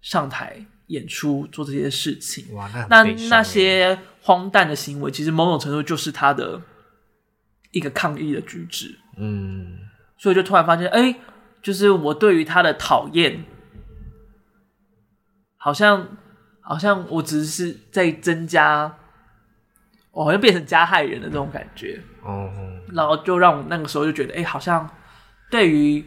Speaker 1: 上台演出做这些事情。
Speaker 2: 哇，那
Speaker 1: 那那些荒诞的行为，其实某种程度就是他的一个抗议的举止。
Speaker 2: 嗯，
Speaker 1: 所以就突然发现，哎、欸，就是我对于他的讨厌，好像好像我只是在增加，我好像变成加害人的这种感觉。
Speaker 2: 哦，
Speaker 1: 然后就让我那个时候就觉得，哎、欸，好像对于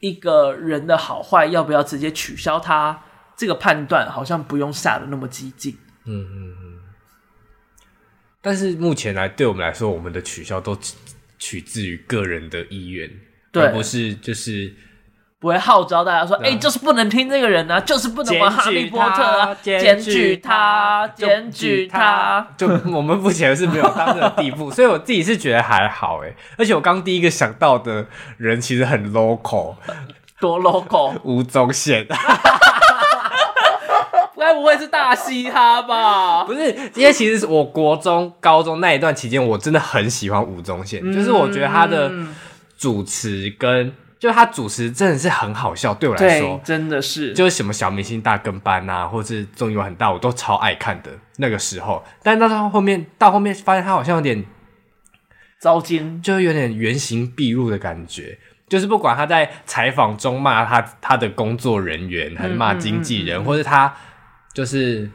Speaker 1: 一个人的好坏，要不要直接取消他这个判断，好像不用下的那么激进。
Speaker 2: 嗯嗯嗯。但是目前来，对我们来说，我们的取消都取自于个人的意
Speaker 1: 愿，
Speaker 2: 而不是就是。
Speaker 1: 不会号召大家说，哎、欸，就是不能听这个人啊，就是不能玩哈利波特啊，检举他，检举他。
Speaker 2: 就我们目前是没有到这个地步，所以我自己是觉得还好哎。而且我刚第一个想到的人其实很 local，
Speaker 1: 多 local，
Speaker 2: 吴宗宪。*laughs*
Speaker 1: 该不会是大嘻哈吧？
Speaker 2: 不是，因为其实我国中、高中那一段期间，我真的很喜欢吴宗宪，嗯，就是我觉得他的主持跟。就他主持真的是很好笑，对我来说
Speaker 1: 真的是，
Speaker 2: 就是什么小明星大跟班啊，或是综艺玩很大，我都超爱看的那个时候。但到他后面，到后面发现他好像有点
Speaker 1: 糟心，
Speaker 2: 就有点原形毕露的感觉。就是不管他在采访中骂他他的工作人员，还是骂经纪人，嗯嗯嗯嗯，或者他就是。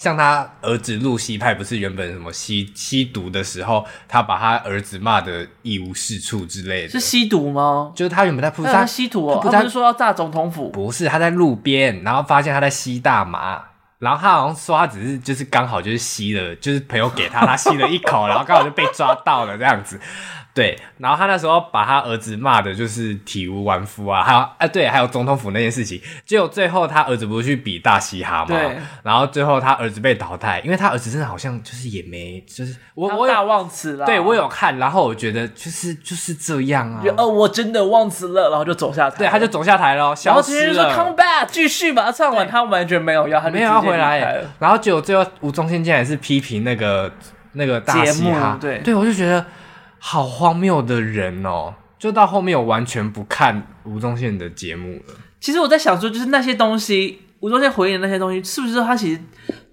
Speaker 2: 像他儿子露西派不是原本什么吸吸毒的时候，他把他儿子骂的一无是处之类的。
Speaker 1: 是吸毒吗？
Speaker 2: 就是他原本在铺
Speaker 1: 他吸毒哦，他不，他不是说要炸总统府？
Speaker 2: 不是，他在路边，然后发现他在吸大麻，然后他好像说他只是就是刚好就是吸了，就是朋友给他，他吸了一口，然后刚好就被抓到了这样子。对，然后他那时候把他儿子骂的就是体无完肤啊，还有哎，对，还有总统府那件事情，结果最后他儿子不是去比大嘻哈嘛，
Speaker 1: 对，
Speaker 2: 然后最后他儿子被淘汰，因为他儿子真的好像就是也没，就是我我
Speaker 1: 大忘词了，
Speaker 2: 对我有看，然后我觉得就是就是这样啊，
Speaker 1: 哦，我真的忘词了，然后就走下台，
Speaker 2: 对，他就走下台了，消失了，
Speaker 1: 然后说 come back，继续把它唱完，他完全没有要，他
Speaker 2: 没有要回来，然后结果最后吴宗宪竟然是批评那个那个大嘻哈，
Speaker 1: 对，
Speaker 2: 对我就觉得。好荒谬的人哦！就到后面，我完全不看吴宗宪的节目了。
Speaker 1: 其实我在想说，就是那些东西，吴宗宪回应的那些东西，是不是他其实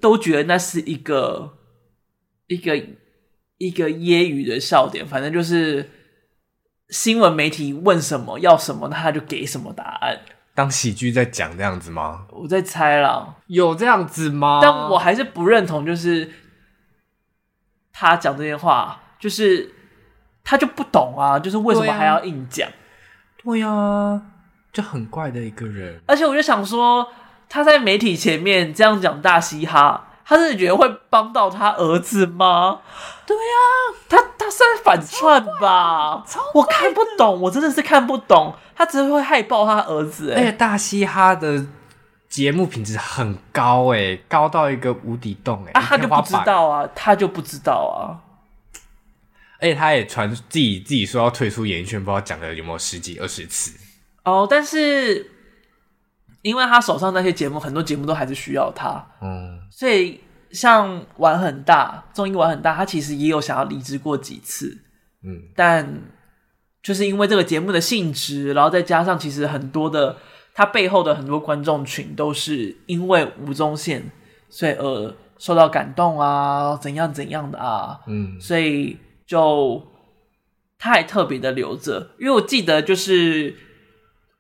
Speaker 1: 都觉得那是一个一个一个揶揄的笑点？反正就是新闻媒体问什么要什么，那他就给什么答案，
Speaker 2: 当喜剧在讲这样子吗？
Speaker 1: 我在猜啦，
Speaker 2: 有这样子吗？
Speaker 1: 但我还是不认同，就是他讲这些话，就是。他就不懂啊，就是为什么还要硬讲？
Speaker 2: 对呀、啊，就很怪的一个人。
Speaker 1: 而且我就想说，他在媒体前面这样讲大嘻哈，他是觉得会帮到他儿子吗？
Speaker 2: 对呀、啊，
Speaker 1: 他他是在反串吧？我看不懂，我真的是看不懂。他只是会害爆他儿子、欸，
Speaker 2: 而且大嘻哈的节目品质很高、欸，哎，高到一个无底洞、欸，哎，
Speaker 1: 啊，他就不知道啊，他就不知道啊。
Speaker 2: 而且他也传自己自己说要退出演艺圈，不知道讲了有没有十几二十次。
Speaker 1: 哦。但是因为他手上那些节目，很多节目都还是需要他，
Speaker 2: 嗯，
Speaker 1: 所以像玩很大综艺玩很大，他其实也有想要离职过几次，
Speaker 2: 嗯，
Speaker 1: 但就是因为这个节目的性质，然后再加上其实很多的他背后的很多观众群都是因为吴宗宪，所以而受到感动啊，怎样怎样的啊，
Speaker 2: 嗯，
Speaker 1: 所以。就他还特别的留着，因为我记得就是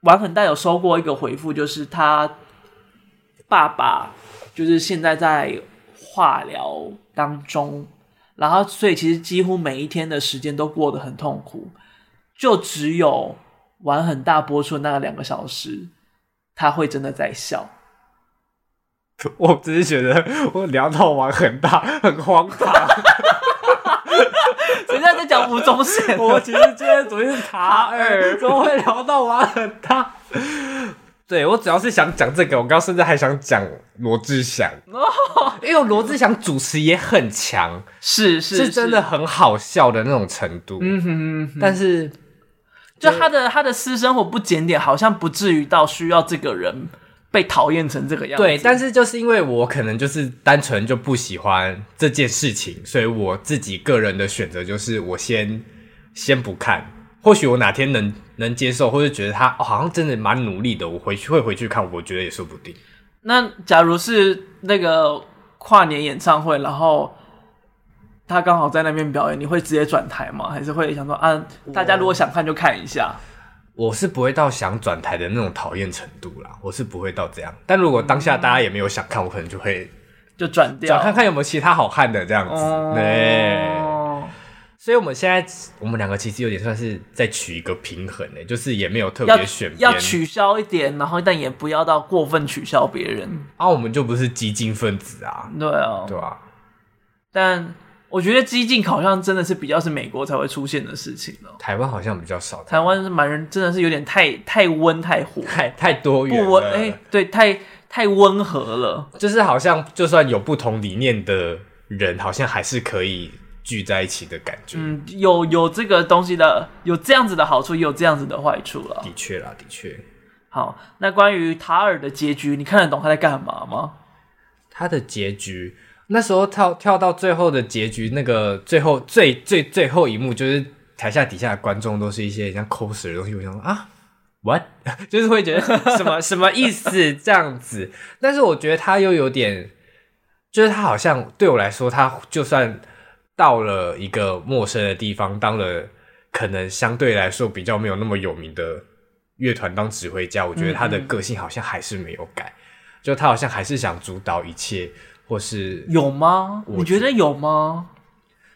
Speaker 1: 玩很大有收过一个回复，就是他爸爸就是现在在化疗当中，然后所以其实几乎每一天的时间都过得很痛苦，就只有玩很大播出那两个小时，他会真的在笑。*laughs*
Speaker 2: 我只是觉得我聊到玩很大很荒唐。*laughs*
Speaker 1: 现在在讲吴宗宪，*laughs*
Speaker 2: 我其实今天昨天是塔尔，怎么会聊到瓦很大？*laughs* 对，我主要是想讲这个，我刚刚甚至还想讲罗志祥，因为罗志祥主持也很强，
Speaker 1: 是是
Speaker 2: 是真的很好笑的那种程度。
Speaker 1: 嗯哼，
Speaker 2: 但是
Speaker 1: 就他的他的私生活不检点，好像不至于到需要这个人。被讨厌成这个样子，
Speaker 2: 对，但是就是因为我可能就是单纯就不喜欢这件事情，所以我自己个人的选择就是我先先不看，或许我哪天能能接受，或者觉得他、哦、好像真的蛮努力的，我回去会回去看，我觉得也说不定。
Speaker 1: 那假如是那个跨年演唱会，然后他刚好在那边表演，你会直接转台吗？还是会想说啊，大家如果想看就看一下？
Speaker 2: 我是不会到想转台的那种讨厌程度啦，我是不会到这样。但如果当下大家也没有想看，我可能就会
Speaker 1: 就转掉，
Speaker 2: 转看看有没有其他好看的这样子。哦、对。所以我们现在，我们两个其实有点算是在取一个平衡呢，就是也没有特别选
Speaker 1: 要，要取消一点，然后但也不要到过分取消别人。
Speaker 2: 啊，我们就不是激进分子啊。
Speaker 1: 对啊，
Speaker 2: 对啊。
Speaker 1: 但我觉得激进好像真的是比较是美国才会出现的事情了。
Speaker 2: 台湾好像比较少。
Speaker 1: 台湾是蛮人，真的是有点太太温太火，
Speaker 2: 太太多元。
Speaker 1: 不温哎，对，太太温和了。
Speaker 2: 就是好像就算有不同理念的人，好像还是可以。聚在一起的感觉，
Speaker 1: 嗯，有有这个东西的，有这样子的好处，也有这样子的坏处了。
Speaker 2: 的确啦，的确。
Speaker 1: 好，那关于塔尔的结局，你看得懂他在干嘛吗？
Speaker 2: 他的结局，那时候跳跳到最后的结局，那个最后最最最后一幕，就是台下底下的观众都是一些像 coser 的东西，我想说啊，what，*laughs* 就是会觉得什么什么意思这样子。但是我觉得他又有点，就是他好像对我来说，他就算。到了一个陌生的地方，当了可能相对来说比较没有那么有名的乐团当指挥家，我觉得他的个性好像还是没有改，嗯嗯，就他好像还是想主导一切，或是
Speaker 1: 有吗？你觉得有吗？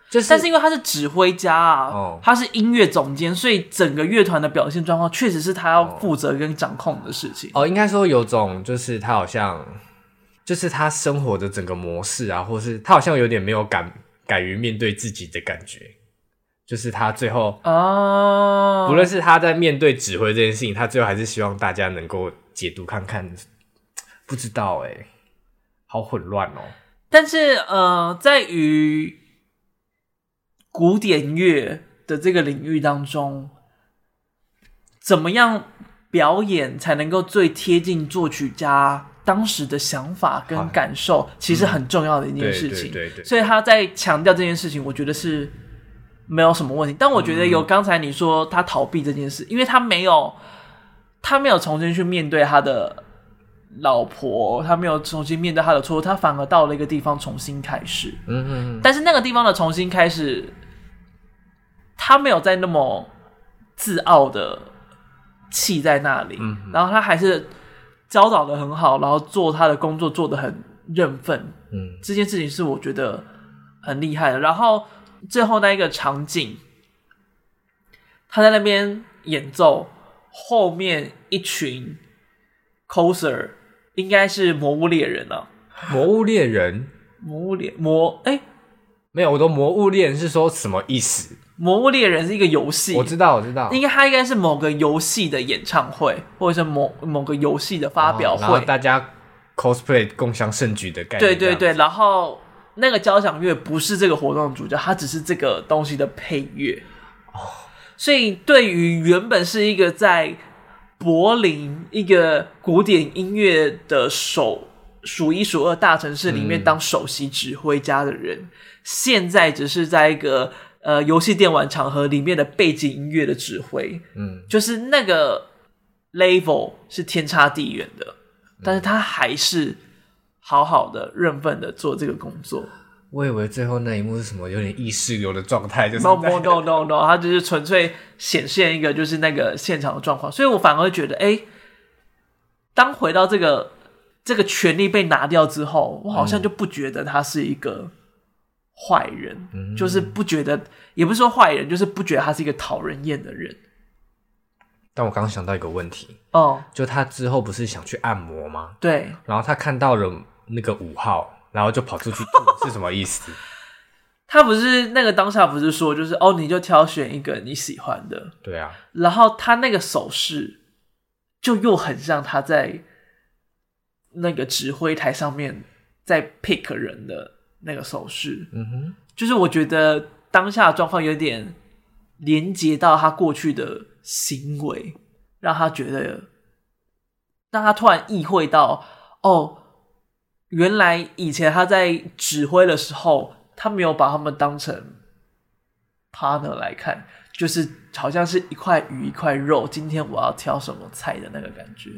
Speaker 1: 就是，但是因为他是指挥家啊，哦，他是音乐总监，所以整个乐团的表现状况确实是他要负责跟掌控的事情。
Speaker 2: 哦，应该说有种就是他好像就是他生活的整个模式啊，或是他好像有点没有敢。敢于面对自己的感觉，就是他最后
Speaker 1: 哦，
Speaker 2: 不论是他在面对指挥这件事情，他最后还是希望大家能够解读看看。不知道哎，好混乱哦。
Speaker 1: 但是呃，在于古典乐的这个领域当中，怎么样表演才能够最贴近作曲家当时的想法跟感受，其实很重要的一件事情。
Speaker 2: 对对对。
Speaker 1: 所以他在强调这件事情，我觉得是没有什么问题。但我觉得有刚才你说他逃避这件事，因为他没有，他没有重新去面对他的老婆，他没有重新面对他的错误，他反而到了一个地方重新开始。
Speaker 2: 嗯嗯。
Speaker 1: 但是那个地方的重新开始，他没有在那么自傲的气在那里，然后他还是。教导的很好，然后做他的工作做的很认份，嗯，这件事情是我觉得很厉害的。然后最后那一个场景，他在那边演奏，后面一群 coser 应该是魔物猎人啊，
Speaker 2: 魔物猎人，
Speaker 1: 魔物猎魔，哎，
Speaker 2: 没有，我的魔物猎人是说什么意思？
Speaker 1: 魔物猎人是一个游戏，
Speaker 2: 我知道，我知道，
Speaker 1: 应该它应该是某个游戏的演唱会，或者是某某个游戏的发表会，
Speaker 2: 然后大家 cosplay 共享盛举的概念。
Speaker 1: 对对对，然后那个交响乐不是这个活动的主角，它只是这个东西的配乐。哦，所以对于原本是一个在柏林一个古典音乐的首数一数二大城市里面当首席指挥家的人，嗯、现在只是在一个。呃，游戏电玩场合里面的背景音乐的指挥，嗯，就是那个 level 是天差地远的，嗯，但是他还是好好的认份的做这个工作。
Speaker 2: 我以为最后那一幕是什么有点意识流的状态，就是
Speaker 1: no no no no no，他就是纯粹显现一个就是那个现场的状况，所以我反而会觉得，哎，欸，当回到这个这个权利被拿掉之后，我好像就不觉得他是一个。坏人、嗯、就是不觉得，也不是说坏人，就是不觉得他是一个讨人厌的人。
Speaker 2: 但我刚刚想到一个问题
Speaker 1: 哦，
Speaker 2: 就他之后不是想去按摩吗？
Speaker 1: 对，
Speaker 2: 然后他看到了那个五号，然后就跑出去吐，*laughs* 是什么意思？
Speaker 1: 他不是那个当下不是说，就是哦，你就挑选一个你喜欢的，
Speaker 2: 对啊。
Speaker 1: 然后他那个手势就又很像他在那个指挥台上面在 pick 人的。那个手势，
Speaker 2: 嗯哼，
Speaker 1: 就是我觉得当下的状况有点连接到他过去的行为，让他觉得，让他突然意会到，哦，原来以前他在指挥的时候，他没有把他们当成 partner 来看，就是好像是一块鱼一块肉，今天我要挑什么菜的那个感觉。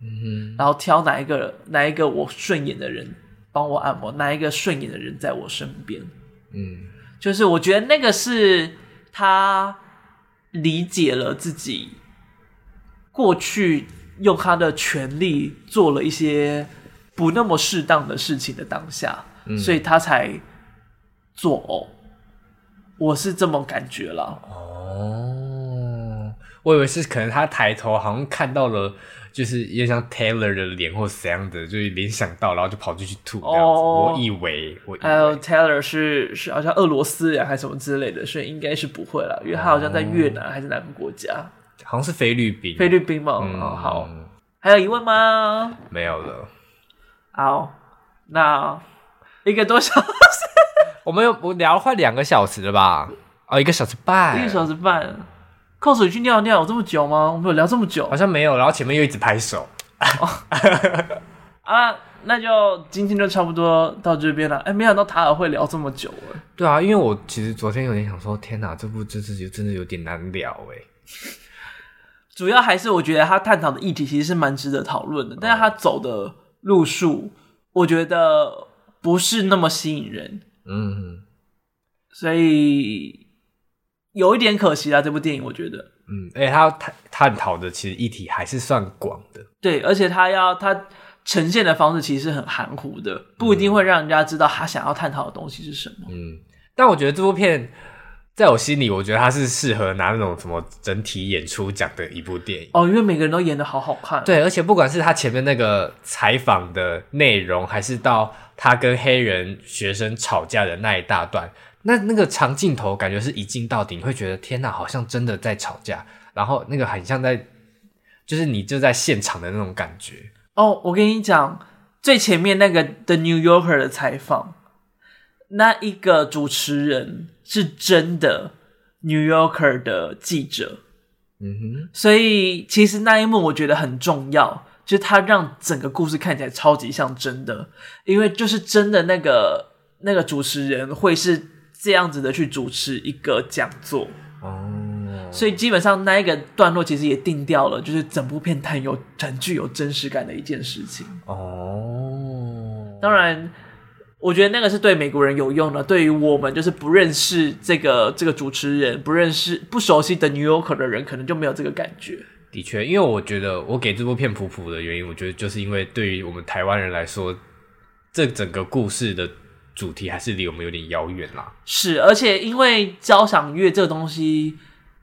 Speaker 1: 嗯哼，然后挑哪一个哪一个我顺眼的人帮我按摩，哪一个顺眼的人在我身边。嗯，就是我觉得那个是他理解了自己过去用他的权力做了一些不那么适当的事情的当下，嗯、所以他才作呕。我是这么感觉了。
Speaker 2: 哦，我以为是可能他抬头好像看到了。就是有点像 Taylor 的脸或怎样的，就是联想到，然后就跑出去吐这样子。Oh, 我以为，我。还有
Speaker 1: Taylor 是是好像俄罗斯人还是什么之类的，所以应该是不会了，因为他好像在越南还是哪个国家？哦、
Speaker 2: 好像是菲律宾。
Speaker 1: 菲律宾嘛，嗯、哦，好。还有疑问吗？
Speaker 2: 没有了。
Speaker 1: 好，那一个多小时，*laughs*
Speaker 2: 我们有我聊了快两个小时了吧？哦，一个小时半，
Speaker 1: 一个小时半。扣水去尿尿有这么久吗？我们有聊这么久？
Speaker 2: 好像没有，然后前面又一直拍手。*laughs*
Speaker 1: 啊，那就今天就差不多到这边了。哎，没想到塔尔会聊这么久哎。
Speaker 2: 对啊，因为我其实昨天有点想说，天哪，这部真是真的有点难聊哎。
Speaker 1: 主要还是我觉得他探讨的议题其实是蛮值得讨论的，但是他走的路数，我觉得不是那么吸引人。嗯，所以。有一点可惜啦，这部电影我觉得，
Speaker 2: 嗯，而且他探探讨的其实议题还是算广的，
Speaker 1: 对，而且他要他呈现的方式其实很含糊的，不一定会让人家知道他想要探讨的东西是什么。
Speaker 2: 嗯，但我觉得这部片在我心里，我觉得他是适合拿那种什么整体演出奖的一部电影
Speaker 1: 哦，因为每个人都演的好好看。
Speaker 2: 对，而且不管是他前面那个采访的内容，还是到他跟黑人学生吵架的那一大段。那那个长镜头感觉是一镜到底，你会觉得天哪，好像真的在吵架，然后那个很像在，就是你就在现场的那种感觉。
Speaker 1: 哦，我跟你讲，最前面那个 The New Yorker 的采访，那一个主持人是真的 New Yorker 的记者。嗯哼，所以其实那一幕我觉得很重要，就是他让整个故事看起来超级像真的，因为就是真的那个那个主持人会是。这样子的去主持一个讲座哦，oh. 所以基本上那一个段落其实也定掉了，就是整部片很有很具有真实感的一件事情哦。Oh. 当然，我觉得那个是对美国人有用的，对于我们就是不认识这个这个主持人、不认识不熟悉的 New Yorker 的人，可能就没有这个感觉。
Speaker 2: 的确，因为我觉得我给这部片普普的原因，我觉得就是因为对于我们台湾人来说，这整个故事的。主题还是离我们有点遥远啦。
Speaker 1: 是，而且因为交响乐这个东西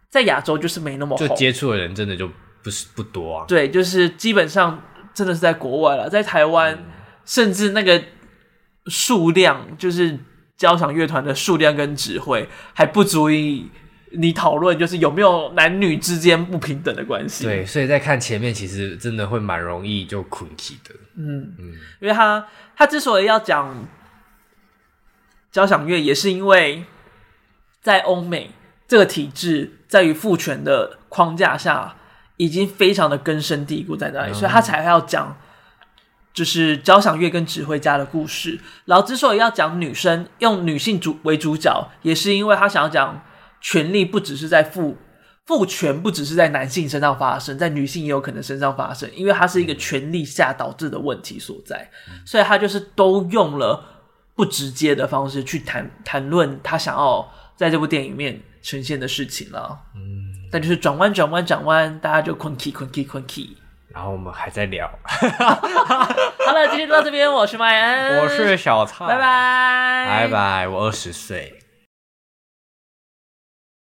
Speaker 1: 在亚洲就是没那么好，
Speaker 2: 就接触的人真的就不是不多啊。
Speaker 1: 对，就是基本上真的是在国外了，在台湾，嗯、甚至那个数量，就是交响乐团的数量跟指挥还不足以你讨论，就是有没有男女之间不平等的关系。
Speaker 2: 对，所以在看前面，其实真的会蛮容易就困起的。
Speaker 1: 嗯嗯，因为他他之所以要讲。交响乐也是因为，在欧美这个体制在于父权的框架下，已经非常的根深蒂固在那里，所以他才要讲，就是交响乐跟指挥家的故事。然后之所以要讲女生，用女性主为主角，也是因为他想要讲权力不只是在父父权，不只是在男性身上发生，在女性也有可能身上发生，因为它是一个权力下导致的问题所在，所以他就是都用了。不直接的方式去谈谈论他想要在这部电影里面呈现的事情了，嗯，但就是转弯转弯转弯，大家就困 key 困 key 困 key，
Speaker 2: 然后我们还在聊，*laughs*
Speaker 1: 好了，今天就到这边，我是麦恩，
Speaker 2: 我是小蔡，
Speaker 1: 拜拜，
Speaker 2: 拜拜，我二十岁。